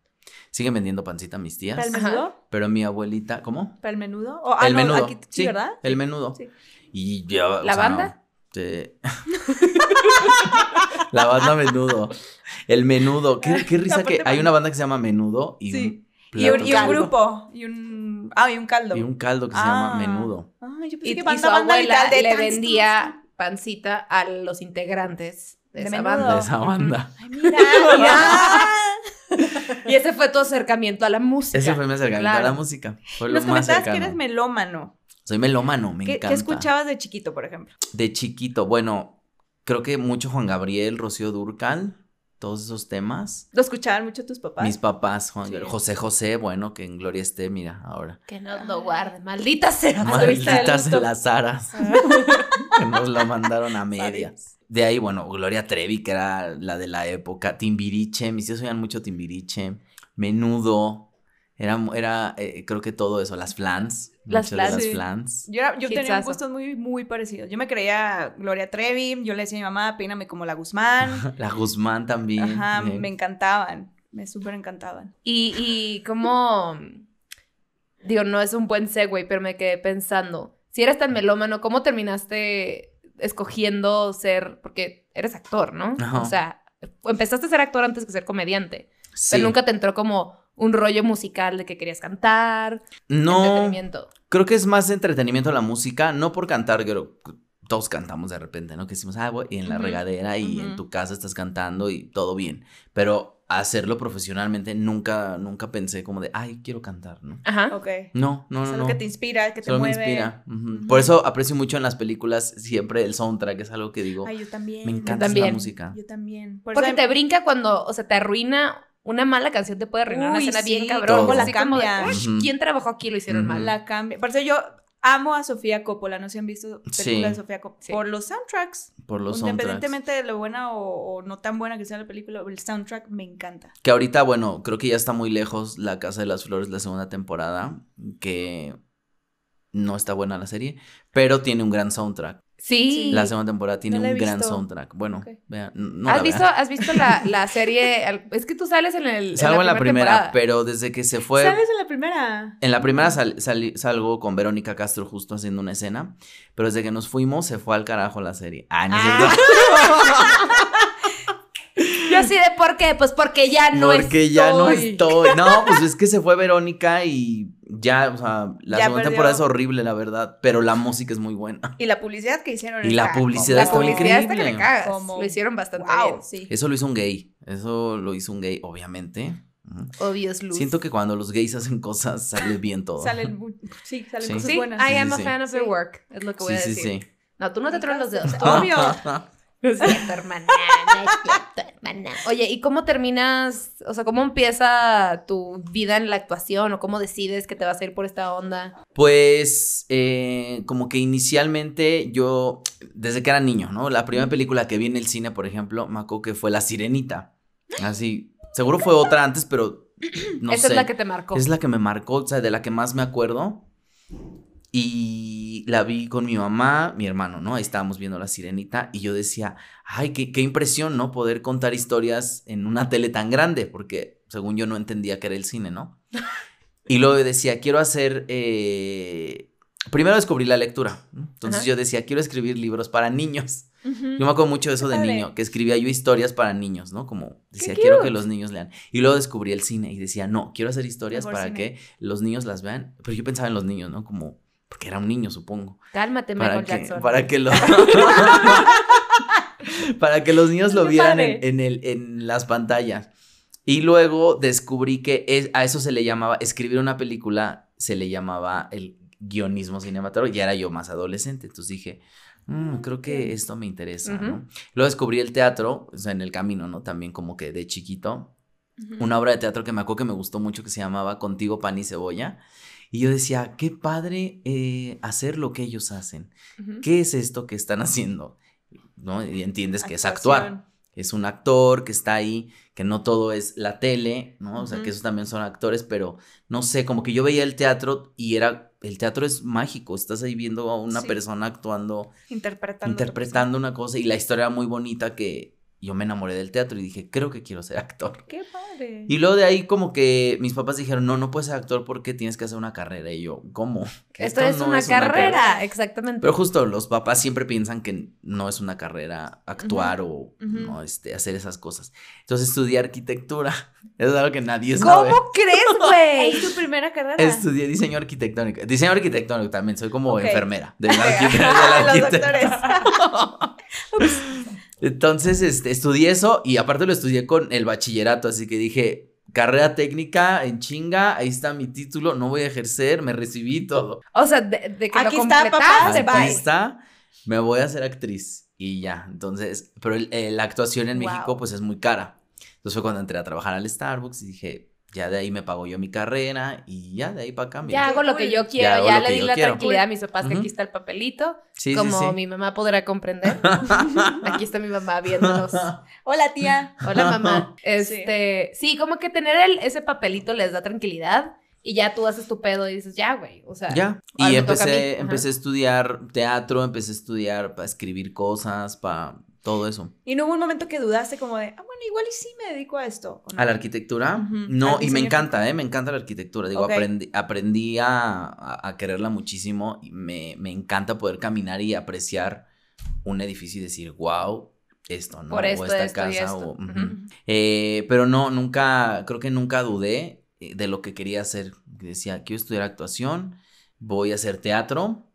Siguen vendiendo pancita mis tías. ¿Para el menudo? Pero mi abuelita, ¿cómo? ¿Para el menudo? O- ah, el no, menudo. aquí- sí, ¿verdad? El menudo. Sí. Y yo. o ¿La sea, banda? no, te- La banda menudo. El menudo. Qué, qué risa que hay una banda que se llama Menudo y Sí. un Y un, y grupo. Y un. Ah, y un caldo. y un caldo que se Ah. llama Menudo. Ay, yo pensé Y, que y banda, su banda abuela de le vendía pancita a los integrantes de, De esa menudo. banda. De esa banda. Ay, mira, mira. Y ese fue tu acercamiento a la música. Ese fue mi acercamiento a la música. Fue lo Nos más comentabas que cercano. eres melómano. Soy melómano, me ¿Qué, encanta. qué escuchabas de chiquito, por ejemplo? De chiquito, bueno, creo que mucho Juan Gabriel, Rocío Durcal, todos esos temas. ¿Lo escuchaban mucho tus papás? Mis papás, Juan- Sí. José José, bueno, que en gloria esté, mira, ahora. Que nos lo guarde. Maldita sea. Malditas Tuviste el las aras. que nos lo mandaron a medias. De ahí, bueno, Gloria Trevi, que era la de la época. Timbiriche, mis tíos oían mucho Timbiriche. Menudo. Era, era eh, creo que todo eso. Las flans. Las flans. Las Sí. flans. Yo, era- yo tenía Hitsazo. gustos muy, muy parecidos. Yo me creía Gloria Trevi, yo le decía a mi mamá, peíname como la Guzmán. La Guzmán también. Ajá, me encantaban, me súper encantaban. Y, y como, digo, no es un buen segue, pero me quedé pensando, si eres tan melómano, ¿cómo terminaste escogiendo ser, porque eres actor, ¿no? Ajá. O sea, empezaste a ser actor antes que ser comediante, Sí. pero nunca te entró como un rollo musical de que querías cantar, No. entretenimiento. Creo que es más entretenimiento la música, no por cantar, pero todos cantamos de repente, ¿no? Que decimos, ah, voy en la regadera y en tu casa estás cantando y todo bien. Pero hacerlo profesionalmente nunca, nunca pensé como de, ay, quiero cantar, ¿no? Ajá. Ok. No, no, es no. algo no. que te inspira, que te Solo me mueve. inspira. ujú. Ujú. Por eso aprecio mucho en las películas siempre el soundtrack, es algo que digo, Ay, yo también. me encanta también. la música. Yo también. Por Porque eso te brinca cuando, o sea, te arruina, una mala canción te puede arruinar una escena bien cabrón. cómo la así como de, cambia. "Ush, Ujú. ¿quién trabajó aquí y lo hicieron mal? la cambia. Por eso yo amo a Sofía Coppola. No sé si han visto películas Sí. de Sofía Coppola. Sí. Por los soundtracks. Por los soundtracks. Independientemente de lo buena o, o no tan buena que sea la película, el soundtrack me encanta. Que ahorita, bueno, creo que ya está muy lejos La Casa de las Flores, la segunda temporada, que no está buena la serie, pero tiene un gran soundtrack. Sí. La segunda temporada tiene No un gran visto. soundtrack. Bueno, Ok. vean, no ¿Has, la visto, vean. ¿Has visto la, la serie? Es que tú sales en el. Salgo en la primera primera, temporada. pero desde que se fue... ¿Sabes en la primera? En la primera sal- salgo con Verónica Castro justo haciendo una escena, pero desde que nos fuimos se fue al carajo la serie. Ah, no Ah. Yo así de por qué, pues porque ya no Porque ya no estoy. estoy. No, pues es que se fue Verónica y ya, o sea, la Ya segunda perdió. temporada es horrible, la verdad, pero la música es muy buena. Y la publicidad que hicieron. Y la publicidad La está como- publicidad está que increíble. le cagas. Como- Lo hicieron bastante Wow, bien. sí. Eso lo hizo un gay. Eso lo hizo un gay, obviamente. Obvious luz. Siento que cuando los gays hacen cosas sale bien todo. Salen, sí, salen Sí. cosas Sí, buenas. I Sí, am sí, a sí. fan of Sí. their work. Es lo que voy Sí, a sí, decir. sí. No, tú no te tronas los dedos. Obvio. No es cierto, hermana. No es cierto, hermana. Oye, ¿y cómo terminas? O sea, ¿cómo empieza tu vida en la actuación? ¿O cómo decides que te vas a ir por esta onda? Pues, eh, como que inicialmente yo, desde que era niño, ¿no? La primera película que vi en el cine, por ejemplo, me acuerdo que fue La Sirenita. Así, Seguro fue otra antes, pero no Esa sé. es la que te marcó. Es la que me marcó, o sea, de la que más me acuerdo. Y la vi con mi mamá, mi hermano, ¿no? Ahí estábamos viendo la sirenita y yo decía, ay, qué, qué impresión, ¿no? Poder contar historias en una tele tan grande, porque según yo no entendía que era el cine, ¿no? Y luego decía, quiero hacer... eh, Primero descubrí la lectura. Entonces Ajá. yo decía, quiero escribir libros para niños. Yo me acuerdo mucho de eso de niño, que escribía yo historias para niños, ¿no? Como decía, quiero que los niños lean. Y luego descubrí el cine y decía, no, quiero hacer historias Mejor para cine. que los niños las vean. Pero yo pensaba en los niños, ¿no? Como, porque era un niño, supongo. Cálmate, Para Michael que, Jackson. para que lo... para que los niños lo vieran en, en el, en las pantallas. Y luego descubrí que es- a eso se le llamaba, escribir una película, se le llamaba el guionismo cinematográfico. Ya era yo más adolescente, entonces dije, "Mm, creo que esto me interesa. ¿no? Luego descubrí el teatro, o sea, en el camino, ¿no? También como que de chiquito. Una obra de teatro que me acuerdo que me gustó mucho que se llamaba Contigo Pan y Cebolla. Y yo decía, qué padre eh, hacer lo que ellos hacen. ¿Qué es esto que están haciendo? ¿No? Y entiendes que es actuar. Es un actor que está ahí, que no todo es la tele, ¿no? O sea, que esos también son actores, pero no sé, como que yo veía el teatro y era, el teatro es mágico, estás ahí viendo a una Sí. persona actuando, Interpretando. interpretando una cosa y la historia era muy bonita que yo me enamoré del teatro y dije, creo que quiero ser actor. Qué padre. Y luego de ahí como que mis papás dijeron, no, no puedes ser actor porque tienes que hacer una carrera. Y yo, ¿cómo? Esto, es, una, carrera, exactamente. Pero justo los papás siempre piensan que no es una carrera actuar o no este, hacer esas cosas. Entonces estudié arquitectura. Es algo que nadie sabe. ¿Cómo crees, güey? Es tu primera carrera. Estudié diseño arquitectónico. Diseño arquitectónico también. Soy como enfermera arquite- del Los arquitecto. Entonces, este, estudié eso y aparte lo estudié con el bachillerato, así que dije, carrera técnica en chinga, ahí está mi título, no voy a ejercer, me recibí todo. O sea, de, de que Aquí lo está, papá, Aquí bye. está, me voy a hacer actriz y ya. Entonces, pero el- eh, la actuación en Wow. México pues es muy cara. Entonces fue cuando entré a trabajar al Starbucks y dije, ya de ahí me pago yo mi carrera y ya de ahí para acá. Ya hago lo que yo quiero, ya, le que di la quiero. tranquilidad a mis papás que Ujú. aquí está el papelito, Sí, como sí. mi mamá podrá comprender. aquí está mi mamá viéndonos. Hola, tía. Hola mamá. Este, sí, como que tener el- ese papelito les da tranquilidad y ya tú haces tu pedo y dices, ya, güey, o sea. Ya. Y toca a empecé, empecé a estudiar teatro, empecé a estudiar para escribir cosas, para todo eso. Y no hubo un momento que dudaste como de, ah, bueno, igual y sí me dedico a esto. ¿A la arquitectura? No, al y me encanta, ¿eh? Me encanta la arquitectura. Digo, aprendí, aprendí a, quererla muchísimo y me, me encanta poder caminar y apreciar un edificio y decir, wow, esto, ¿no? Por esto, o esta esto casa, esto. o... Eh, pero no, nunca, creo que nunca dudé eh, de lo que quería hacer. Decía, quiero estudiar actuación, voy a hacer teatro.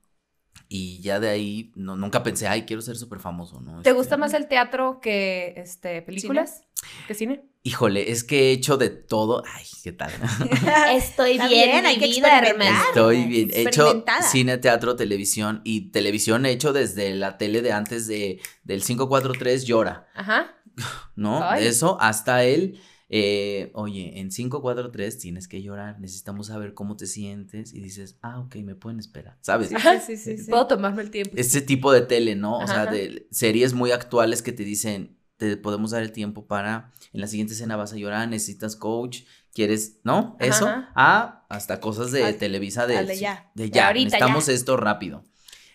Y ya de ahí no, nunca pensé, ay, quiero ser súper famoso, ¿no? ¿Te Este, gusta más el teatro que este películas? ¿Que cine? Híjole, es que he hecho de todo. Ay, ¿qué tal? Estoy bien, hay que experimentar. Estoy bien. He hecho cine, teatro, televisión. Y televisión he hecho desde la tele de antes de, del 543 Llora, Ajá. ¿no? Ay. Eso hasta el. Eh, oye, en 543 tienes que llorar, necesitamos saber cómo te sientes y dices, ah, ok, me pueden esperar, ¿sabes? Sí, sí, sí, sí. Puedo tomarme el tiempo. Ese tipo de tele, ¿no? O Ajá, sea, de series muy actuales que te dicen, te podemos dar el tiempo para, en la siguiente escena vas a llorar, necesitas coach, quieres, ¿no? Eso, ajá. a hasta cosas de Al- Televisa de, de ya. de De ya, ahorita, necesitamos ya. esto rápido.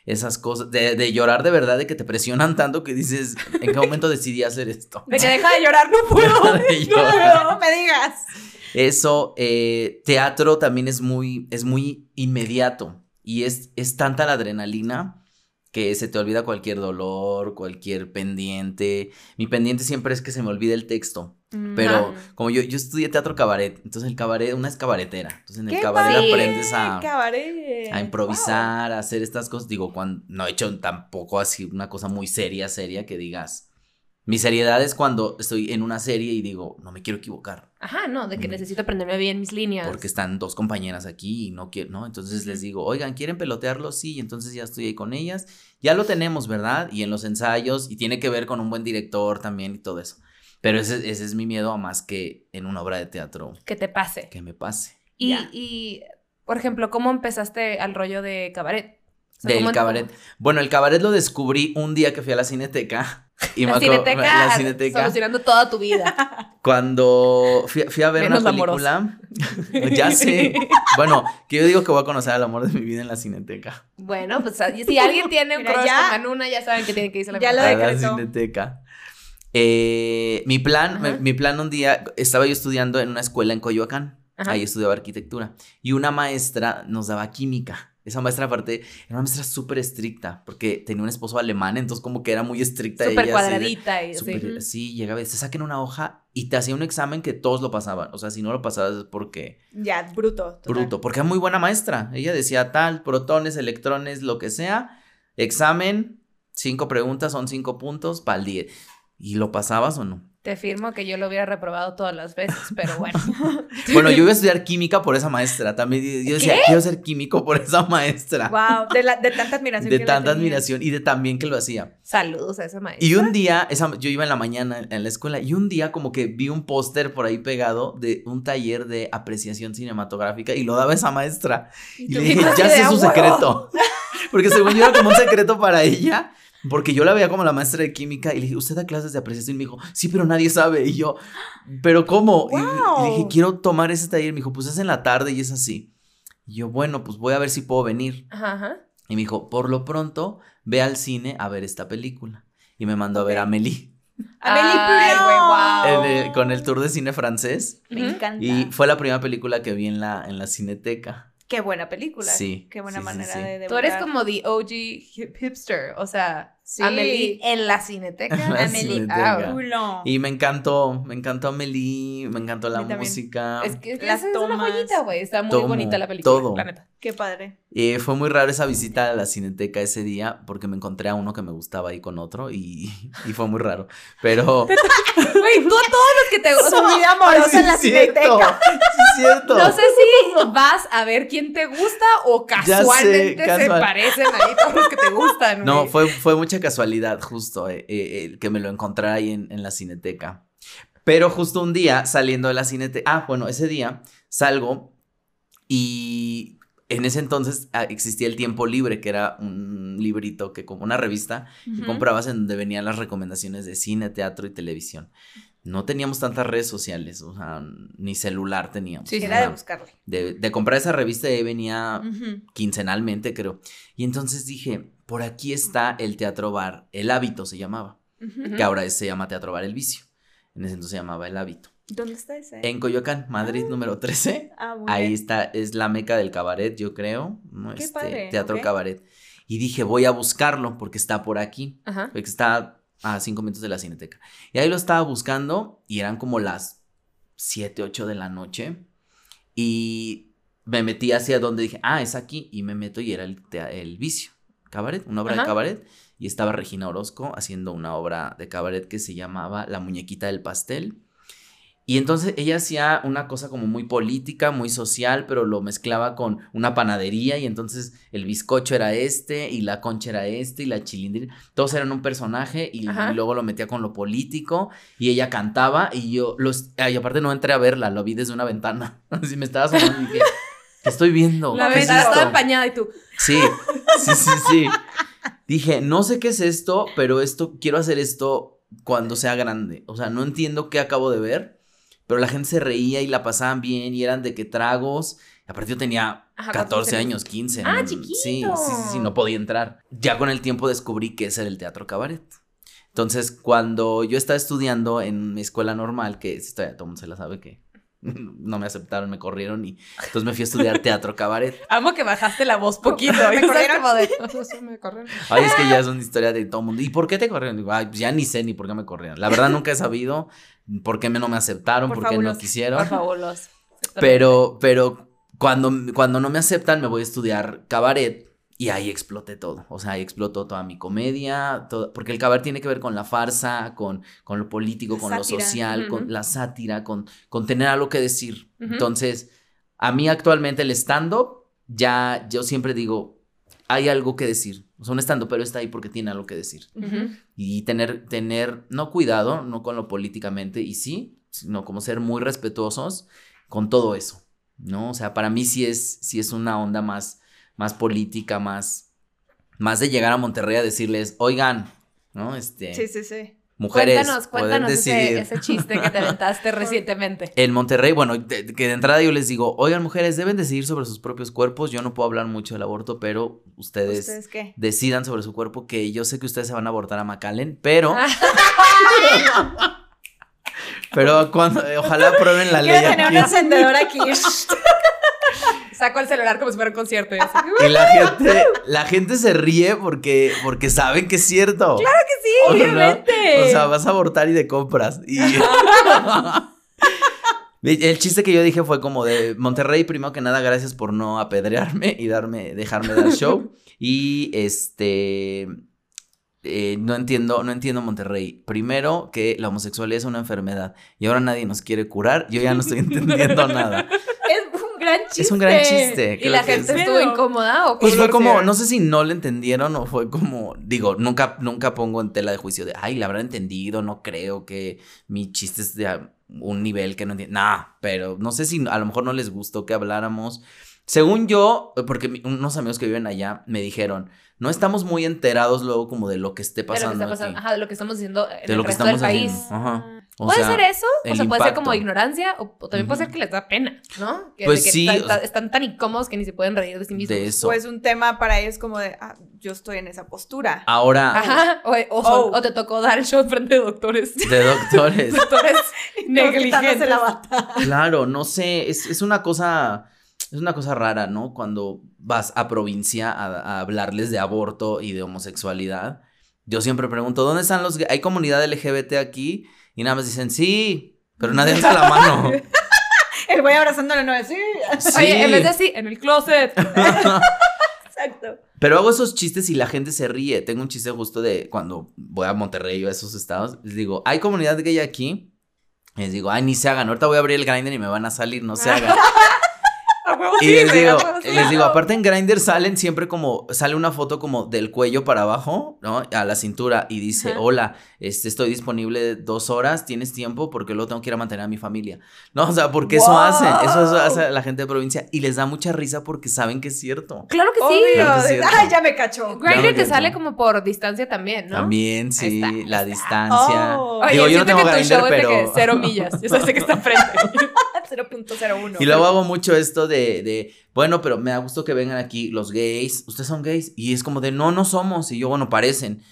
Esas cosas, de, de llorar de verdad, de que te presionan tanto que dices, ¿en qué momento decidí hacer esto? De que deja de llorar, no puedo. De llorar. No, no me digas. Eso, eh, teatro también es muy, es muy inmediato y es, es tanta la adrenalina que se te olvida cualquier dolor, cualquier pendiente. Mi pendiente siempre es que se me olvide el texto, pero Ajá. como yo, yo estudié teatro cabaret, entonces el cabaret, una es cabaretera, entonces en el ¡Qué cabaret padre! aprendes a, Cabaret. a improvisar, a hacer estas cosas. Digo, cuando no he hecho tampoco así una cosa muy seria, seria que digas. Mi seriedad es cuando estoy en una serie y digo, no me quiero equivocar Ajá, no, de que Mm. necesito aprenderme bien mis líneas. porque están dos compañeras aquí y no quiero, ¿no? Entonces les digo, oigan, ¿quieren pelotearlo? Sí, y entonces ya estoy ahí con ellas. Ya lo tenemos, ¿verdad? Y en los ensayos, y tiene que ver con un buen director también y todo eso. Pero ese, ese es mi miedo a más que en una obra de teatro Que te pase. que me pase. Y, y, por ejemplo, ¿cómo empezaste al rollo de cabaret? O sea, ¿cómo Del cabaret. Bueno, el cabaret lo descubrí un día que fui a la cineteca. Y me La acuerdo- cineteca, la cineteca. solucionando toda tu vida. Cuando fui, fui a ver Menos una la película. ya sé. Bueno, que yo digo que voy a conocer al amor de mi vida en la cineteca. Bueno, pues si alguien tiene un Mira, crush ya- con Manuna, ya saben que tienen que irse a la Ya lo a la cineteca. Eh, mi plan, mi, mi plan un día, estaba yo estudiando en una escuela en Coyoacán. Ajá. Ahí estudiaba arquitectura. Y una maestra nos daba química. Esa maestra, aparte, era una maestra súper estricta, porque tenía un esposo alemán, entonces como que era muy estricta. Súper ella, así de- cuadradita y así. súper- sí, llegaba, se saquen una hoja y te hacía un examen que todos lo pasaban. O sea, si no lo pasabas es porque Ya, bruto. total. bruto, porque era muy buena maestra. Ella decía tal, protones, electrones, lo que sea, examen, cinco preguntas, son cinco puntos para el 10. ¿Y lo pasabas o no? Te firmo que yo lo hubiera reprobado todas las veces, pero bueno. Bueno, yo iba a estudiar química por esa maestra. También yo decía, quiero ser químico por esa maestra. Wow, de, la, de tanta admiración. de que tanta admiración y de tan bien que lo hacía. Saludos a esa maestra. Y un día, esa, yo iba en la mañana en la escuela y un día como que vi un póster por ahí pegado de un taller de apreciación cinematográfica y lo daba esa maestra. Y tú le dije, ya sé su "A huevo". secreto. Porque según yo era como un secreto para ella. Porque yo la veía como la maestra de química y le dije, ¿usted da clases de apreciación? Y me dijo, sí, pero nadie sabe. Y yo, ¿pero cómo? Y- Y, Wow. dije, quiero tomar ese taller. Me dijo, pues es en la tarde y es así. Y yo, bueno, pues voy a ver si puedo venir. Ajá, ajá. Y me dijo, por lo pronto, ve al cine a ver esta película. Y me mandó a ver a Amélie Amélie en el- con el tour de cine francés. Me encanta. Y fue la primera película que vi en la, en la cineteca. Qué buena película. Sí, Qué buena sí, sí, manera sí. de debutar. Tú eres como the OG hip- hipster, o sea, Sí. Amelie en la cineteca. En la Amelie cineteca. Y me encantó, me encantó Amelie, me encantó la música. Es que Las es, es una tomas. joyita, güey. Está muy Todo, bonita la película, todo. la neta. Qué padre. Eh, fue muy raro esa visita a la cineteca ese día porque me encontré a uno que me gustaba ahí con otro y, y fue muy raro. Pero... Güey, tú a todos los que te Su vida amorosa en la cineteca. Cierto. No sé si vas a ver quién te gusta o sé, casualmente se parecen ahí todos los que te gustan. No, fue, fue mucha casualidad justo eh, eh, el que me lo encontrara ahí en, en la cineteca. Pero justo un día saliendo de la cineteca, ah, bueno, ese día salgo y en ese entonces ah, existía el tiempo libre, que era un librito que como una revista que comprabas en donde venían las recomendaciones de cine, teatro y televisión. No teníamos tantas redes sociales, o sea, ni celular teníamos. Sí, Era de buscarle. de, de comprar esa revista y ahí venía quincenalmente, creo. Y entonces dije, por aquí está el teatro bar, El Hábito se llamaba, que ahora se llama Teatro Bar El Vicio. En ese entonces se llamaba El Hábito. ¿Dónde está ese? En Coyoacán, Madrid, número 13. Ah, muy Ahí está, es la meca del cabaret, yo creo. ¿no? Qué Este, padre, teatro cabaret. Y dije, voy a buscarlo porque está por aquí. Ajá. Porque está a cinco minutos de la cineteca. Y ahí lo estaba buscando y eran como las 7, 8 de la noche. Y me metí hacia donde dije, ah, es aquí. Y me meto y era el, el vicio. Cabaret, una obra Ajá. de cabaret. Y estaba Regina Orozco haciendo una obra de cabaret que se llamaba La muñequita del pastel. Y entonces ella hacía una cosa como muy política, muy social, pero lo mezclaba con una panadería y entonces el bizcocho era este y la concha era este y la chilindrina. Todos eran un personaje y, luego lo metía con lo político y ella cantaba y yo los... Y aparte no entré a verla, lo vi desde una ventana. Así me estaba sonando y dije, ¿qué estoy viendo? La ¿Qué es ventana esto?". estaba empañada y tú. Sí, sí, sí, sí. Dije, no sé qué es esto, pero esto, quiero hacer esto cuando sea grande. O sea, no entiendo qué acabo de ver, pero la gente se reía y la pasaban bien y eran de qué tragos. Aparte yo tenía Ajá, ¿cuántos 14 tenías? años, 15. Ah, ¿no? Sí, sí, sí, chiquito. sí, no podía entrar. Ya con el tiempo descubrí que ese era el teatro cabaret. Entonces, cuando yo estaba estudiando en mi escuela normal, que esta ya todo el mundo se la sabe que no me aceptaron, me corrieron y entonces me fui a estudiar teatro cabaret. Amo que bajaste la voz poquito. ¿Me corrieron? como de, "No, sí, me corrieron". Ay, es que ya es una historia de todo el mundo. ¿Y por qué te corrieron? Digo, ay, pues ya ni sé ni por qué me corrieron. La verdad nunca he sabido por qué me no me aceptaron, Por por, qué no quisieron. Por fabuloso. Pero, pero cuando, cuando no me aceptan, me voy a estudiar cabaret y ahí exploté todo. O sea, ahí explotó toda mi comedia, todo, porque el cabaret tiene que ver con la farsa, con, con lo político, La con sátira. lo social, con la sátira, con, con tener algo que decir. Entonces, a mí actualmente el stand-up, ya yo siempre digo, hay algo que decir. O sea, un stand-up, pero está ahí porque tiene algo que decir. Y tener, tener, no cuidado, no con lo políticamente, y sí, sino como ser muy respetuosos con todo eso, ¿no? O sea, para mí sí es, sí es una onda más, más política, más, más de llegar a Monterrey a decirles, oigan, ¿no? Este, Sí, sí, sí. mujeres, cuéntanos, cuéntanos ese, ese chiste que te aventaste recientemente. En Monterrey, bueno, de- que de entrada yo les digo, oigan, mujeres, deben decidir sobre sus propios cuerpos. Yo no puedo hablar mucho del aborto, pero ustedes, ¿Ustedes qué? decidan sobre su cuerpo, que yo sé que ustedes se van a abortar a McAllen, pero... pero cuando, ojalá aprueben la ley Quiero tener aquí. un encendedor aquí. Saco el celular como si fuera un concierto. y así. Y la gente, la gente se ríe porque, porque saben que es cierto. Claro que sí, ¿O no? obviamente. O sea, vas a abortar y de compras. Y... El chiste que yo dije fue como de Monterrey, primero que nada, gracias por no apedrearme y darme, dejarme dar show. Y este eh, no entiendo, no entiendo Monterrey. Primero que la homosexualidad es una enfermedad y ahora nadie nos quiere curar. Yo ya no estoy entendiendo nada. Es un gran chiste. Es un gran chiste. ¿Y la gente es- estuvo incómoda o Pues fue como, no sé si no lo entendieron o fue como, digo, nunca, nunca pongo en tela de juicio de, ay, la habrán entendido, no creo que mi chiste es de a- un nivel que no entiendo. Nah, pero no sé si a lo mejor no les gustó que habláramos. Según yo, porque unos amigos que viven allá me dijeron, no estamos muy enterados luego como de lo que esté De lo que pasando. está pasando, aquí". ajá, de lo que estamos diciendo en De el lo que resto del estamos país. haciendo. Ajá. O puede sea, ser eso, o sea, puede ser como ignorancia, o, o también puede ser que les da pena, ¿no? Que, Pues que sí, o sea- están tan incómodos que ni se pueden reír de sí mismos. de eso. Pues un tema para ellos como de, ah, yo estoy en esa postura. Ahora, Ajá, o, o Oh. o te tocó dar el show frente de doctores. de doctores. doctores negligentes. la bata. Claro, no sé, es, es una cosa, es una cosa rara, ¿no? Cuando vas a provincia a, a hablarles de aborto y de homosexualidad, yo siempre pregunto, ¿dónde están los, hay comunidad LGBT aquí? Y nada más dicen, sí, pero nadie alza la mano. El güey abrazándole no sí. Sí. Oye, en vez de así, en el closet. Exacto. Pero hago esos chistes y la gente se ríe. Tengo un chiste justo de cuando voy a Monterrey o a esos estados. Les digo, ¿hay comunidad gay aquí? Les digo, ay, ni se hagan. Ahorita voy a abrir el grinder y me van a salir, no se hagan. Y les digo, les digo, aparte en Grindr salen siempre como, sale una foto como del cuello para abajo, ¿no? A la cintura y dice, Ajá. hola, este, estoy disponible dos horas, ¿tienes tiempo? Porque luego tengo que ir a mantener a mi familia. No, o sea, porque eso ¡Wow! hacen, eso, eso hace la gente de provincia y les da mucha risa porque saben que es cierto. Claro que sí. Claro que es cierto. Ay, ya me cachó. Grindr te sale como por distancia también, ¿no? También, sí, la distancia. Oh. Oye, Digo, yo no tengo que tu Grindr, show es de pero... que cero millas. Yo sé que está enfrente. 0.01. Y luego hago mucho esto de, de, bueno, pero me da gusto que vengan aquí los gays. ¿Ustedes son gays? Y es como de, no, no somos. Y yo, bueno, parecen.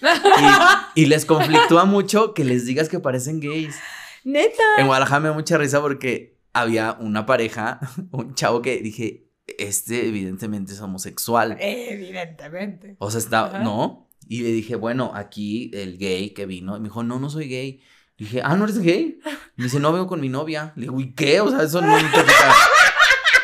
Y, y les conflictúa mucho que les digas que parecen gays. Neta. En Guadalajara me da mucha risa porque había una pareja, un chavo que dije, este evidentemente es homosexual. Evidentemente. O sea, está, Ajá. ¿no? Y le dije, bueno, aquí el gay que vino. Y me dijo, no, no soy gay. Le dije, ah, ¿no eres gay? Me dice, no, vengo con mi novia. Le digo, ¿y qué? O sea, eso no te quita.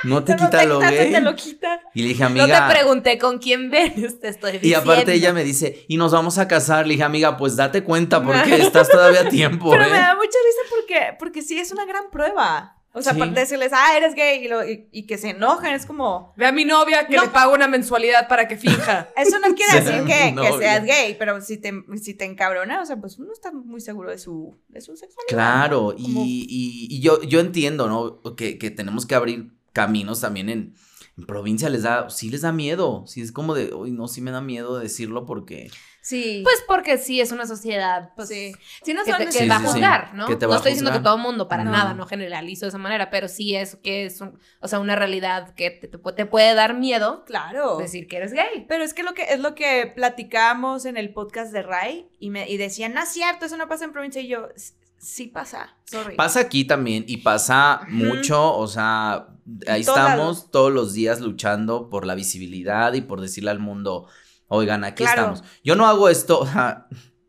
No te No quita lo quita, gay. Te lo quita. Y le dije, No amiga. te pregunté con quién vienes, te estoy diciendo. y aparte ella me dice, y nos vamos a casar. Le dije, amiga, pues date cuenta porque estás todavía a tiempo, Pero ¿eh? me da mucha risa porque, porque sí es una gran prueba. O sea, Sí. aparte de decirles, ah, eres gay y, lo- y- y que se enojen, es como. Ve a mi novia que No. le pago una mensualidad para que finja. Eso no quiere decir que, que seas gay, pero si te, si te encabrona, o sea, pues uno está muy seguro de su, de su sexualidad. Claro, Como- y- y yo, yo entiendo, ¿no? Que, que tenemos que abrir caminos también en, en provincia, les da, sí les da miedo, sí es como de, uy, no, sí me da miedo decirlo porque... Sí. Pues porque sí es una sociedad, pues. sí. Si no Que, te, que Sí, va sí, a sí. juzgar, ¿no? Que te no va a estoy diciendo que todo mundo, para No. nada, no generalizo de esa manera, pero sí es que es, un- o sea, una realidad que te, te pu- te puede dar miedo Claro. decir que eres gay. Pero es que lo que es lo que platicábamos en el podcast de Ray y me y decían, no es cierto, eso no pasa en provincia y yo "S- sí pasa. Sorry. Pasa aquí también y pasa mucho, o sea, ahí todos estamos lados. todos los días luchando por la visibilidad y por decirle al mundo, oigan, aquí Claro. estamos. Yo no hago esto, o sea,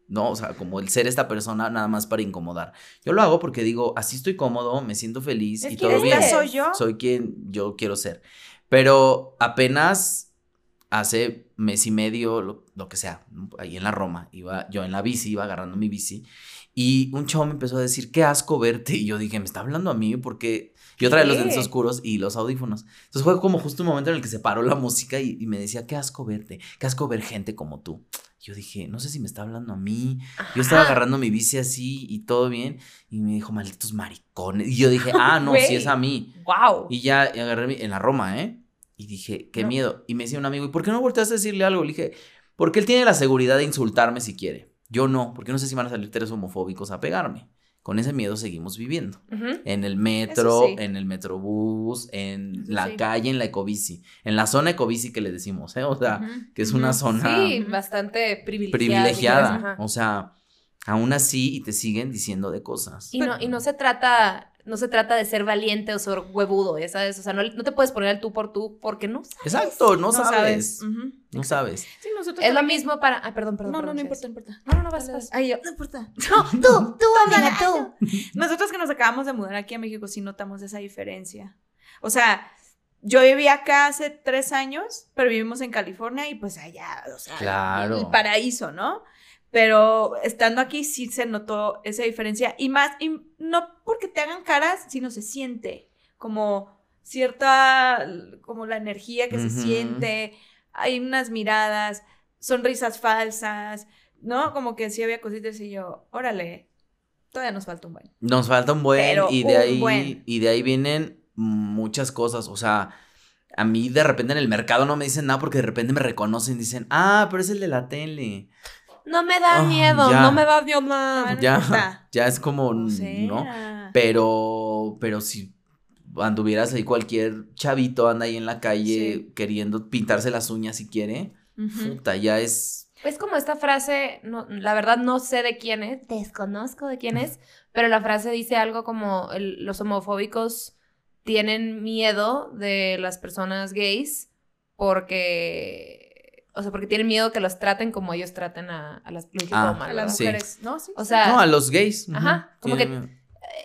no, o sea, como el ser esta persona nada más para incomodar. Yo lo hago porque digo, así estoy cómodo, me siento feliz y todo bien. soy yo. Soy quien yo quiero ser. Pero apenas hace mes y medio, lo, lo que sea, ahí en la Roma, iba yo en la bici, iba agarrando mi bici, y un chavo me empezó a decir, qué asco verte, y yo dije, me está hablando a mí, porque yo traía los ¿Qué? lentes oscuros y los audífonos. Entonces fue como justo un momento en el que se paró la música y, y me decía, qué asco verte, qué asco ver gente como tú. Yo dije, no sé si me está hablando a mí. Yo estaba agarrando mi bici así y todo bien. Y me dijo, malditos maricones. Y yo dije, ah, no, sí es a mí. Wow. Y ya agarré mi- en la Roma, ¿eh? Y dije, qué No. miedo. Y me decía un amigo, ¿y por qué no volteaste a decirle algo? Le dije, Porque él tiene la seguridad de insultarme si quiere. Yo no, porque no sé si van a salir tres homofóbicos a pegarme. Con ese miedo seguimos viviendo. En el metro, sí. en el metrobús, en Eso la sí. calle, en la ecobici. En la zona ecobici que le decimos, ¿eh? O sea, que es una zona Sí, bastante privilegiada. privilegiada. O sea, aún así y te siguen diciendo de cosas. Y no, y no se trata, no se trata de ser valiente o ser huevudo, ¿ya ¿sabes? O sea, no, no te puedes poner el tú por tú porque no sabes. Exacto, no, sabes. No sabes. Sí, nosotros Es lo mismo para. Ay, perdón, perdón. No, no, perdón, no importa, no importa. No, no, no, vas, vas. Ay, yo, no importa. No, tú, tú, amiga, tú. Nosotros que nos acabamos de mudar aquí a México sí notamos esa diferencia. O sea, yo viví acá hace tres años, pero vivimos en California y pues allá, o sea, Claro. el paraíso, ¿no? Pero estando aquí sí se notó esa diferencia y más, y no porque te hagan caras, sino se siente como cierta, como la energía que se siente, hay unas miradas, sonrisas falsas, ¿no? Como que sí había cositas y yo, órale, todavía nos falta un buen. Nos falta un buen Pero y de ahí buen. y de ahí vienen muchas cosas, o sea, a mí de repente en el mercado no me dicen nada porque de repente me reconocen, dicen, "Ah, pero es el de la tele." No me da Ah, miedo, ya. no me da miedo nada. Ah, no ya ya es como, O sea, ¿no? Pero pero si anduvieras ahí cualquier chavito anda ahí en la calle Sí. queriendo pintarse las uñas si quiere, puta, ya es Es como esta frase, no, la verdad no sé de quién es, desconozco de quién es, pero la frase dice algo como el- los homofóbicos tienen miedo de las personas gays porque, o sea, porque tienen miedo que los traten como ellos traten a, a las Ah, mal, A las mujeres, ¿no? Sí. O sea, no, a los gays. Ajá, como tienen-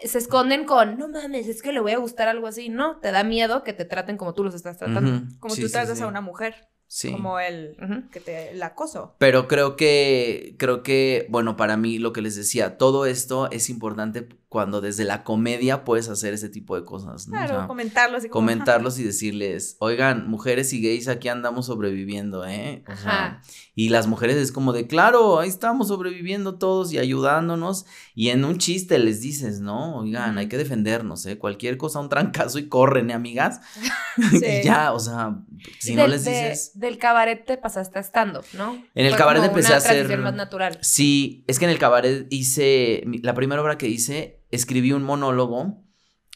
eh, se esconden con, no mames, es que le voy a gustar algo así. No, te da miedo que te traten como tú los estás tratando. Como sí, tú sí, tratas sí. a una mujer, Sí. como el que te el acoso. Pero creo que, creo que, bueno, para mí lo que les decía, todo esto es importante cuando desde la comedia puedes hacer ese tipo de cosas, ¿no? O Claro, sea, comentarlo así como comentarlos y decirles, oigan, mujeres y gays, aquí andamos sobreviviendo, ¿eh? O sea, Ajá. y las mujeres es como de, claro, ahí estamos sobreviviendo todos y ayudándonos. Y en un chiste les dices, ¿no? Oigan, hay que defendernos, ¿eh? Cualquier cosa, un trancazo y corren, ¿eh, amigas? Sí. y ya, o sea, si Y no del- les de- dices... del cabaret te pasaste a stand-up, ¿no? En el Fue cabaret empecé una a hacer- más natural. Sí, es que en el cabaret hice, la primera obra que hice, escribí un monólogo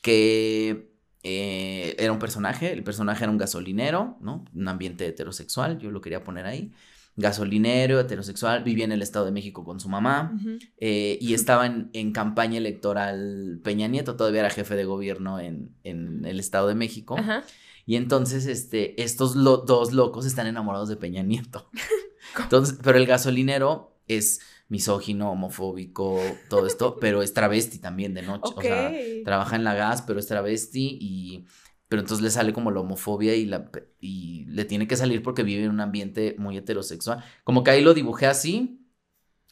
que eh, era un personaje, el personaje era un gasolinero, ¿no? Un ambiente heterosexual, yo lo quería poner ahí. Gasolinero, heterosexual, vivía en el Estado de México con su mamá eh, y estaba en, en campaña electoral Peña Nieto, todavía era jefe de gobierno en, en el Estado de México. Y entonces, este, estos lo- dos locos están enamorados de Peña Nieto. Entonces, pero el gasolinero es misógino, homofóbico, todo esto, pero es travesti también de noche. O sea, trabaja en la gas, pero es travesti y... Pero entonces le sale como la homofobia y, la, y le tiene que salir porque vive en un ambiente muy heterosexual. Como que ahí lo dibujé así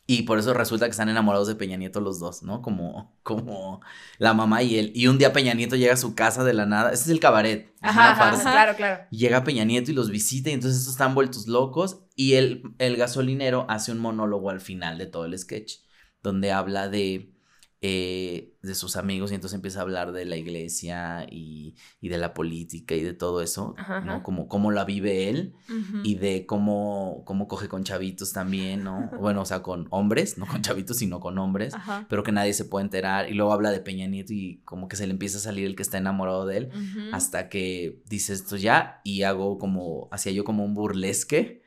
y por eso resulta que están enamorados de Peña Nieto los dos, ¿no? Como, como la mamá y él. Y un día Peña Nieto llega a su casa de la nada. Este es el cabaret. Ajá, claro, claro. Y llega Peña Nieto y los visita y entonces estos están vueltos locos y el, el gasolinero hace un monólogo al final de todo el sketch donde habla de, eh, de sus amigos y entonces empieza a hablar de la iglesia y, y de la política y de todo eso, Ajá, ¿no? ajá. Como cómo la vive él y de cómo, cómo coge con chavitos también, ¿no? Bueno, o sea, con hombres, no con chavitos, sino con hombres, Ajá. pero que nadie se puede enterar y luego habla de Peña Nieto y como que se le empieza a salir el que está enamorado de él hasta que dice esto ya y hago como, hacía yo como un burlesque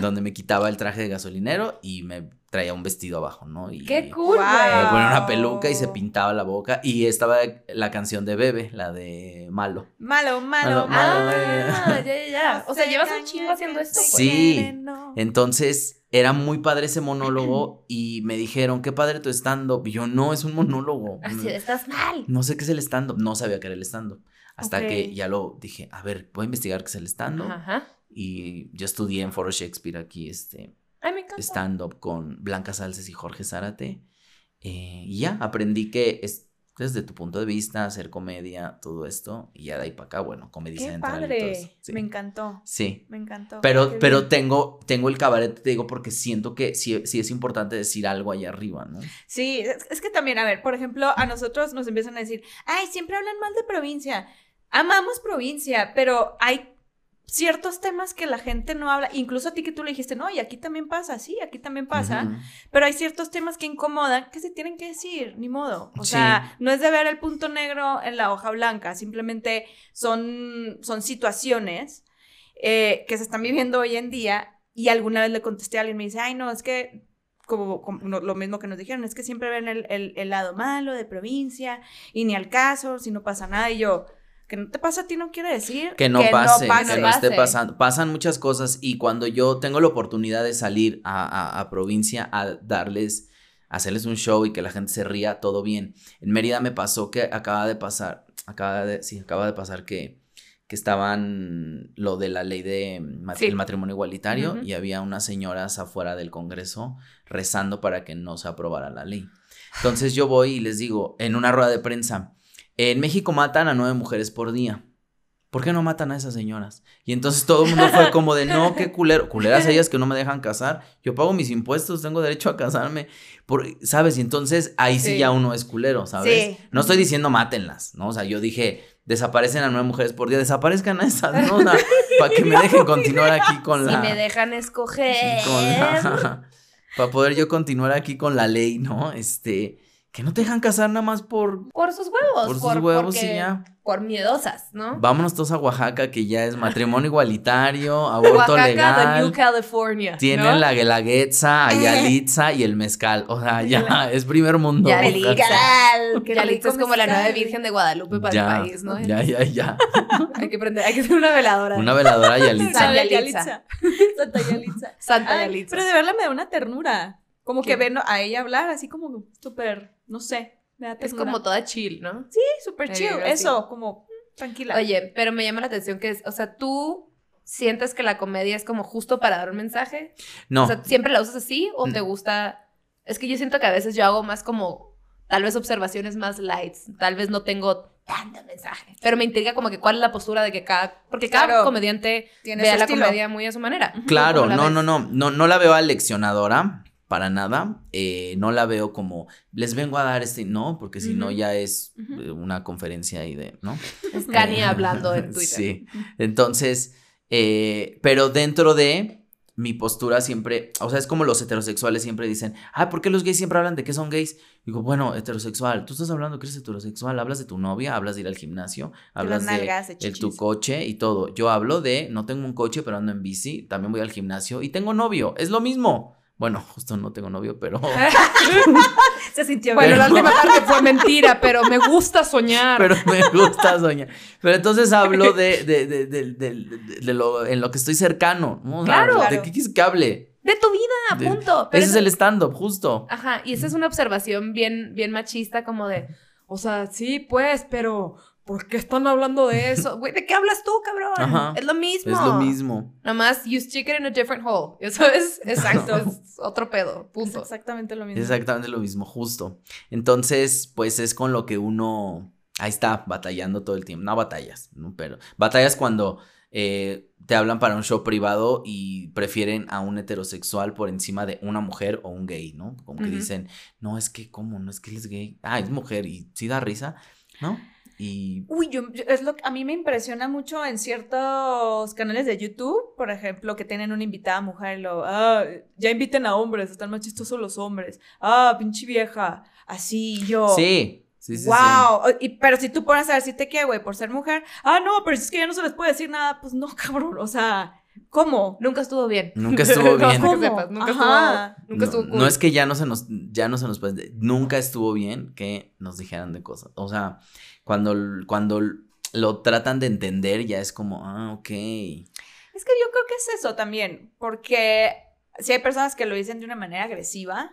donde me quitaba el traje de gasolinero y me traía un vestido abajo, ¿no? Y Qué cool, ponía una peluca y se pintaba la boca y estaba la canción de Bebe, la de Malo. Malo, Malo, malo, malo, Ah, ya, ya, ya. O sea, llevas un chingo haciendo esto. pues. Sí. Entonces era muy padre ese monólogo y me dijeron, qué padre tu stand-up. Y yo, no, es un monólogo. Así, estás mal. No sé qué es el stand-up. No sabía qué era el stand-up. Hasta que ya lo dije, a ver, voy a investigar qué es el stand-up. Ajá. Y yo estudié en Foro Shakespeare aquí, este. Stand-up con Blanca Salces y Jorge Zárate. Eh, y ya aprendí que es desde tu punto de vista, hacer comedia, todo esto. Y ya de ahí para acá, bueno, comedia Qué central y todo eso. padre. Sí. Me encantó. Sí. Me encantó. Pero, Qué pero bien. tengo, tengo el cabaret, te digo, porque siento que sí, sí es importante decir algo allá arriba, ¿no? Sí, es, es que también, a ver, por ejemplo, a nosotros nos empiezan a decir, ay, siempre hablan mal de provincia. Amamos provincia, pero hay ciertos temas que la gente no habla, incluso a ti que tú le dijiste, no, y aquí también pasa, sí, aquí también pasa, pero hay ciertos temas que incomodan que se tienen que decir, ni modo. O Sí. sea, no es de ver el punto negro en la hoja blanca, simplemente son, son situaciones eh, que se están viviendo hoy en día y alguna vez le contesté a alguien, me dice, ay, no, es que... Como, como no- lo mismo que nos dijeron, es que siempre ven el, el- el lado malo de provincia y ni al caso, si no pasa nada. Y yo, que no te pasa a ti no quiere decir Que no pase, pase. que no esté pasando. Pasan muchas cosas y cuando yo tengo la oportunidad de salir a, a- a provincia a darles, a hacerles un show y que la gente se ría, todo bien. En Mérida me pasó que acaba de pasar, acaba de, sí, acaba de pasar que, que estaban lo de la ley de mat- Sí. el matrimonio igualitario y había unas señoras afuera del Congreso rezando para que no se aprobara la ley. Entonces yo voy y les digo, en una rueda de prensa, en México matan a nueve mujeres por día. ¿Por qué no matan a esas señoras? Y entonces todo el mundo fue como de, no, qué culero, culeras ellas que no me dejan casar. Yo pago mis impuestos, tengo derecho a casarme. Por, ¿Sabes? Y entonces ahí sí. Sí. ya uno es culero, ¿sabes? Sí. No estoy diciendo mátenlas, ¿no? O sea, yo dije, desaparecen a nueve mujeres por día, desaparezcan a esas, ¿no? O sea, para que me dejen continuar aquí con Si la... me dejan escoger. con la- para poder yo continuar aquí con la ley, ¿no? Este, que no te dejan casar nada más por, Por sus huevos. por sus huevos y porque- ya. Por miedosas, ¿no? Vámonos todos a Oaxaca, que ya es matrimonio igualitario, aborto Oaxaca, legal. the New California. Tienen ¿no? la guelaguetza, Ayalitza y el mezcal. O sea, ya es primer mundo. Ya Oaxaca. Legal, qué Yalitza es como la nueva. Virgen de Guadalupe para Ya, el país, ¿no? ya, ya, ya. Hay que prender, hay que hacer una veladora. Una veladora Ayalitza. Santa Santa Yalitza. Yalitza. Santa Yalitza. Santa Ay, Yalitza. Pero de verla me da una ternura. Como ¿Qué? que ven a ella hablar así como súper, no sé, me da Es como toda chill, ¿no? Sí, súper chill. así. Eso, como mm, tranquila. Oye, pero me llama la atención que es, o sea, tú sientes que la comedia es como justo para dar un mensaje. No, O sea, ¿siempre la usas así o Mm. te gusta? Es que yo siento que a veces yo hago más como, tal vez observaciones más lights, tal vez no tengo tanto mensaje, pero me intriga como que cuál es la postura de que cada, porque cada Claro. comediante Tiene ve su a la estilo. comedia muy a su manera. claro, ¿Cómo la no, ves? no, no, no, no la veo aleccionadora para nada. eh, no la veo como les vengo a dar este, no, porque si no ya es eh, una conferencia ahí de, ¿no? Es Kanye Eh, hablando en Twitter. Sí. Entonces, eh, pero dentro de mi postura siempre, o sea, es como los heterosexuales siempre dicen, ah, ¿por qué los gays siempre hablan de que son gays? Digo, bueno, heterosexual, tú estás hablando que eres heterosexual, hablas de tu novia, hablas de ir al gimnasio, hablas de, de el- tu coche y todo. Yo hablo de, no tengo un coche, pero ando en bici, también voy al gimnasio y tengo novio, es lo mismo. Bueno, justo no tengo novio, pero... Se sintió Bueno, bien. la última parte fue mentira, pero me gusta soñar. pero me gusta soñar. Pero entonces hablo de, de, de, de, de- de- de lo, en lo que estoy cercano. ¿no? Claro. ¿De Claro. qué quieres que hable? de tu vida, De- punto. Pero Ese es el stand-up, justo. Ajá, y esa es una observación bien, bien machista, como de, o sea, sí, pues, pero ¿por qué están hablando de eso? Güey, ¿de qué hablas tú, cabrón? Ajá. Es lo mismo. Es lo mismo. Nomás, you stick it in a different hole. Eso es, exacto, es otro pedo, Es punto. exactamente lo mismo. Exactamente lo mismo, justo. Entonces, pues es con lo que uno ahí está batallando todo el tiempo. No batallas, ¿no? pero batallas cuando eh, te hablan para un show privado y prefieren a un heterosexual por encima de una mujer o un gay, ¿no? Como que dicen, no, es que, ¿cómo? No es que él es gay. Ah, es mujer y sí da risa, ¿no? Y Uy, yo, es lo que a mí me impresiona mucho en ciertos canales de YouTube, por ejemplo, que tienen una invitada mujer y lo, ah, ya inviten a hombres, están más chistosos los hombres. Ah, pinche vieja. Así yo. sí, sí, sí. sí. Wow, y, pero si tú pones a decirte qué, güey, por ser mujer, ah, no, pero si es que ya no se les puede decir nada, pues no, cabrón, o sea, ¿cómo? Nunca estuvo bien. Nunca estuvo bien. ¿Cómo? nunca Ajá. estuvo, nunca no, estuvo cool. no es que ya no se nos, ya no se nos puede, nunca estuvo bien que nos dijeran de cosas. O sea, cuando, cuando lo tratan de entender, ya es como, ah, ok. Es que yo creo que es eso también, porque si hay personas que lo dicen de una manera agresiva,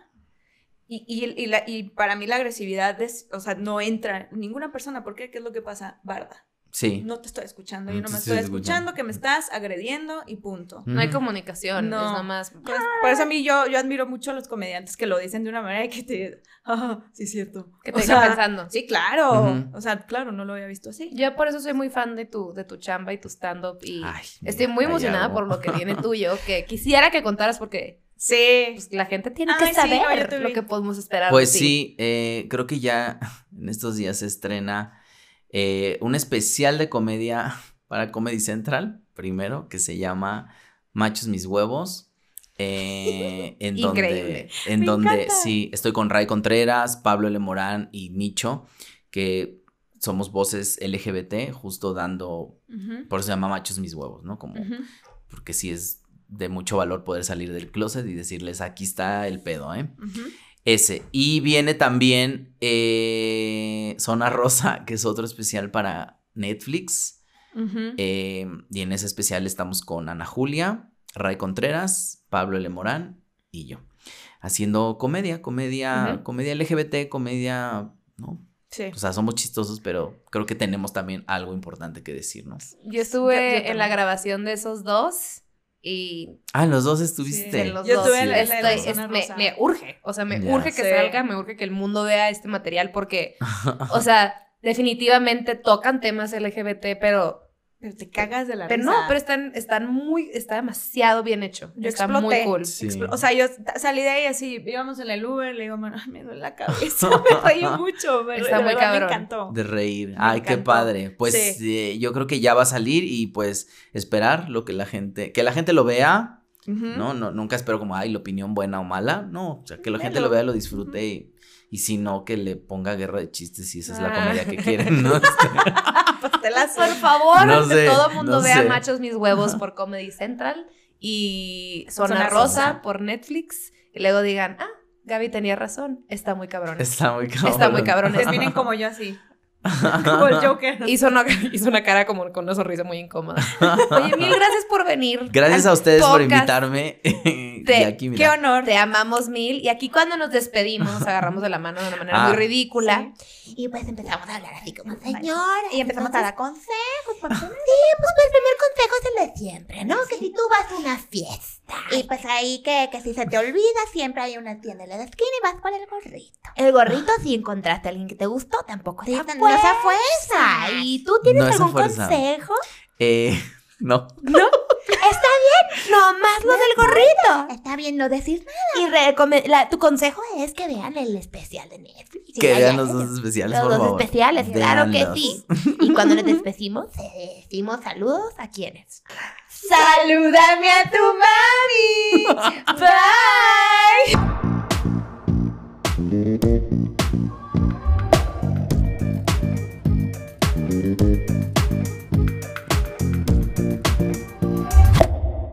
y, y, y, la- y para mí la agresividad es, o sea, no entra en ninguna persona, ¿por qué? ¿Qué es lo que pasa? Barda. Sí. No te estoy escuchando, No yo no me estoy estoy escuchando. escuchando que me estás agrediendo y punto. No hay comunicación, No. es nada más. Por, por eso a mí yo, yo admiro mucho a los comediantes que lo dicen de una manera y que te, ah, sí es cierto. Que te sea, pensando. Sí, claro. O sea, claro, no lo había visto así. Yo por eso soy muy fan de tu, de tu chamba y tu stand-up y Ay, estoy muy emocionada por lo que viene tuyo, que quisiera que contaras porque Sí. pues, la gente tiene Ay, que sí, saber no, lo que podemos esperar. Pues de ti. sí, eh, creo que ya en estos días se estrena eh, un especial de comedia para Comedy Central, primero, que se llama Machos Mis Huevos. eh, en Increíble. donde, en Me donde encanta. sí, estoy con Ray Contreras, Pablo L. Morán y Micho, que somos voces LGBT, justo dando, por eso se llama Machos Mis Huevos, ¿no? Como, porque sí es de mucho valor poder salir del closet y decirles, aquí está el pedo, ¿eh? Ese. Y viene también eh, Zona Rosa, que es otro especial para Netflix. Eh, y en ese especial estamos con Ana Julia, Ray Contreras, Pablo L. Morán y yo. Haciendo comedia, comedia, comedia LGBT, comedia, ¿no? Sí. O sea, somos chistosos, pero creo que tenemos también algo importante que decirnos. Yo estuve Yo- yo en la grabación de esos dos y Ah, los dos estuviste. los Yo dos estuve en la- estoy- en la es- zona me, urge, o sea, me urge que Sí. salga, me urge que el mundo vea este material porque, o sea, definitivamente tocan temas LGBT, pero, Pero te cagas de la pero risa. no, pero están, están muy, está demasiado bien hecho, Yo está exploté. muy cool. Sí. Expl- O sea, yo salí de ahí así, íbamos en el Uber, le digo, "Mano, me duele la cabeza, me reí mucho, me, Está muy me encantó. De reír. Me Ay, qué padre. Pues Sí. eh, yo creo que ya va a salir y pues esperar lo que la gente, que la gente lo vea. ¿no? no nunca espero como, ay, la opinión buena o mala. No, o sea, que la gente Velo. lo vea, lo disfrute y, y si no, que le ponga guerra de chistes si esa es la Ah. comedia que quieren, ¿no? Pastelazo. Por favor, No que todo el mundo no vea sé. Machos Mis Huevos por Comedy Central y Zona, Zona Rosa, Rosa. por Netflix y luego digan, ah, Gaby tenía razón, está muy cabrón. Está muy cabrón. Está muy cabrón. Terminen como yo así, como el Joker. Hizo una, hizo una cara como con una sonrisa muy incómoda. Oye, mil gracias por venir. Gracias a ustedes por invitarme. y Te- aquí, Qué honor. Te amamos mil. Y aquí cuando nos despedimos, nos agarramos de la mano de una manera Ah. muy ridícula. Y pues empezamos a hablar así como Vale. señora. Y empezamos a dar consejos. por favor. Sí, pues, pues el primer consejo es el de siempre, ¿no? Que si tú vas a una fiesta y pues ahí que, que si se te olvida, siempre hay una tienda en la esquina y vas por el gorrito. El gorrito, si encontraste a alguien que te gustó, tampoco Sí, no no se fuerza. ¿Y tú tienes No algún fuerza. consejo? Eh, no. Está bien, Nomás lo del gorrito. está bien no decir nada. Y la- tu consejo Es que vean el especial de Netflix. Que vean los dos especiales, los por dos favor. especiales, claro que sí. Y cuando nos despedimos, eh, decimos saludos a quienes. Salúdame a tu mami. Bye. Thank you.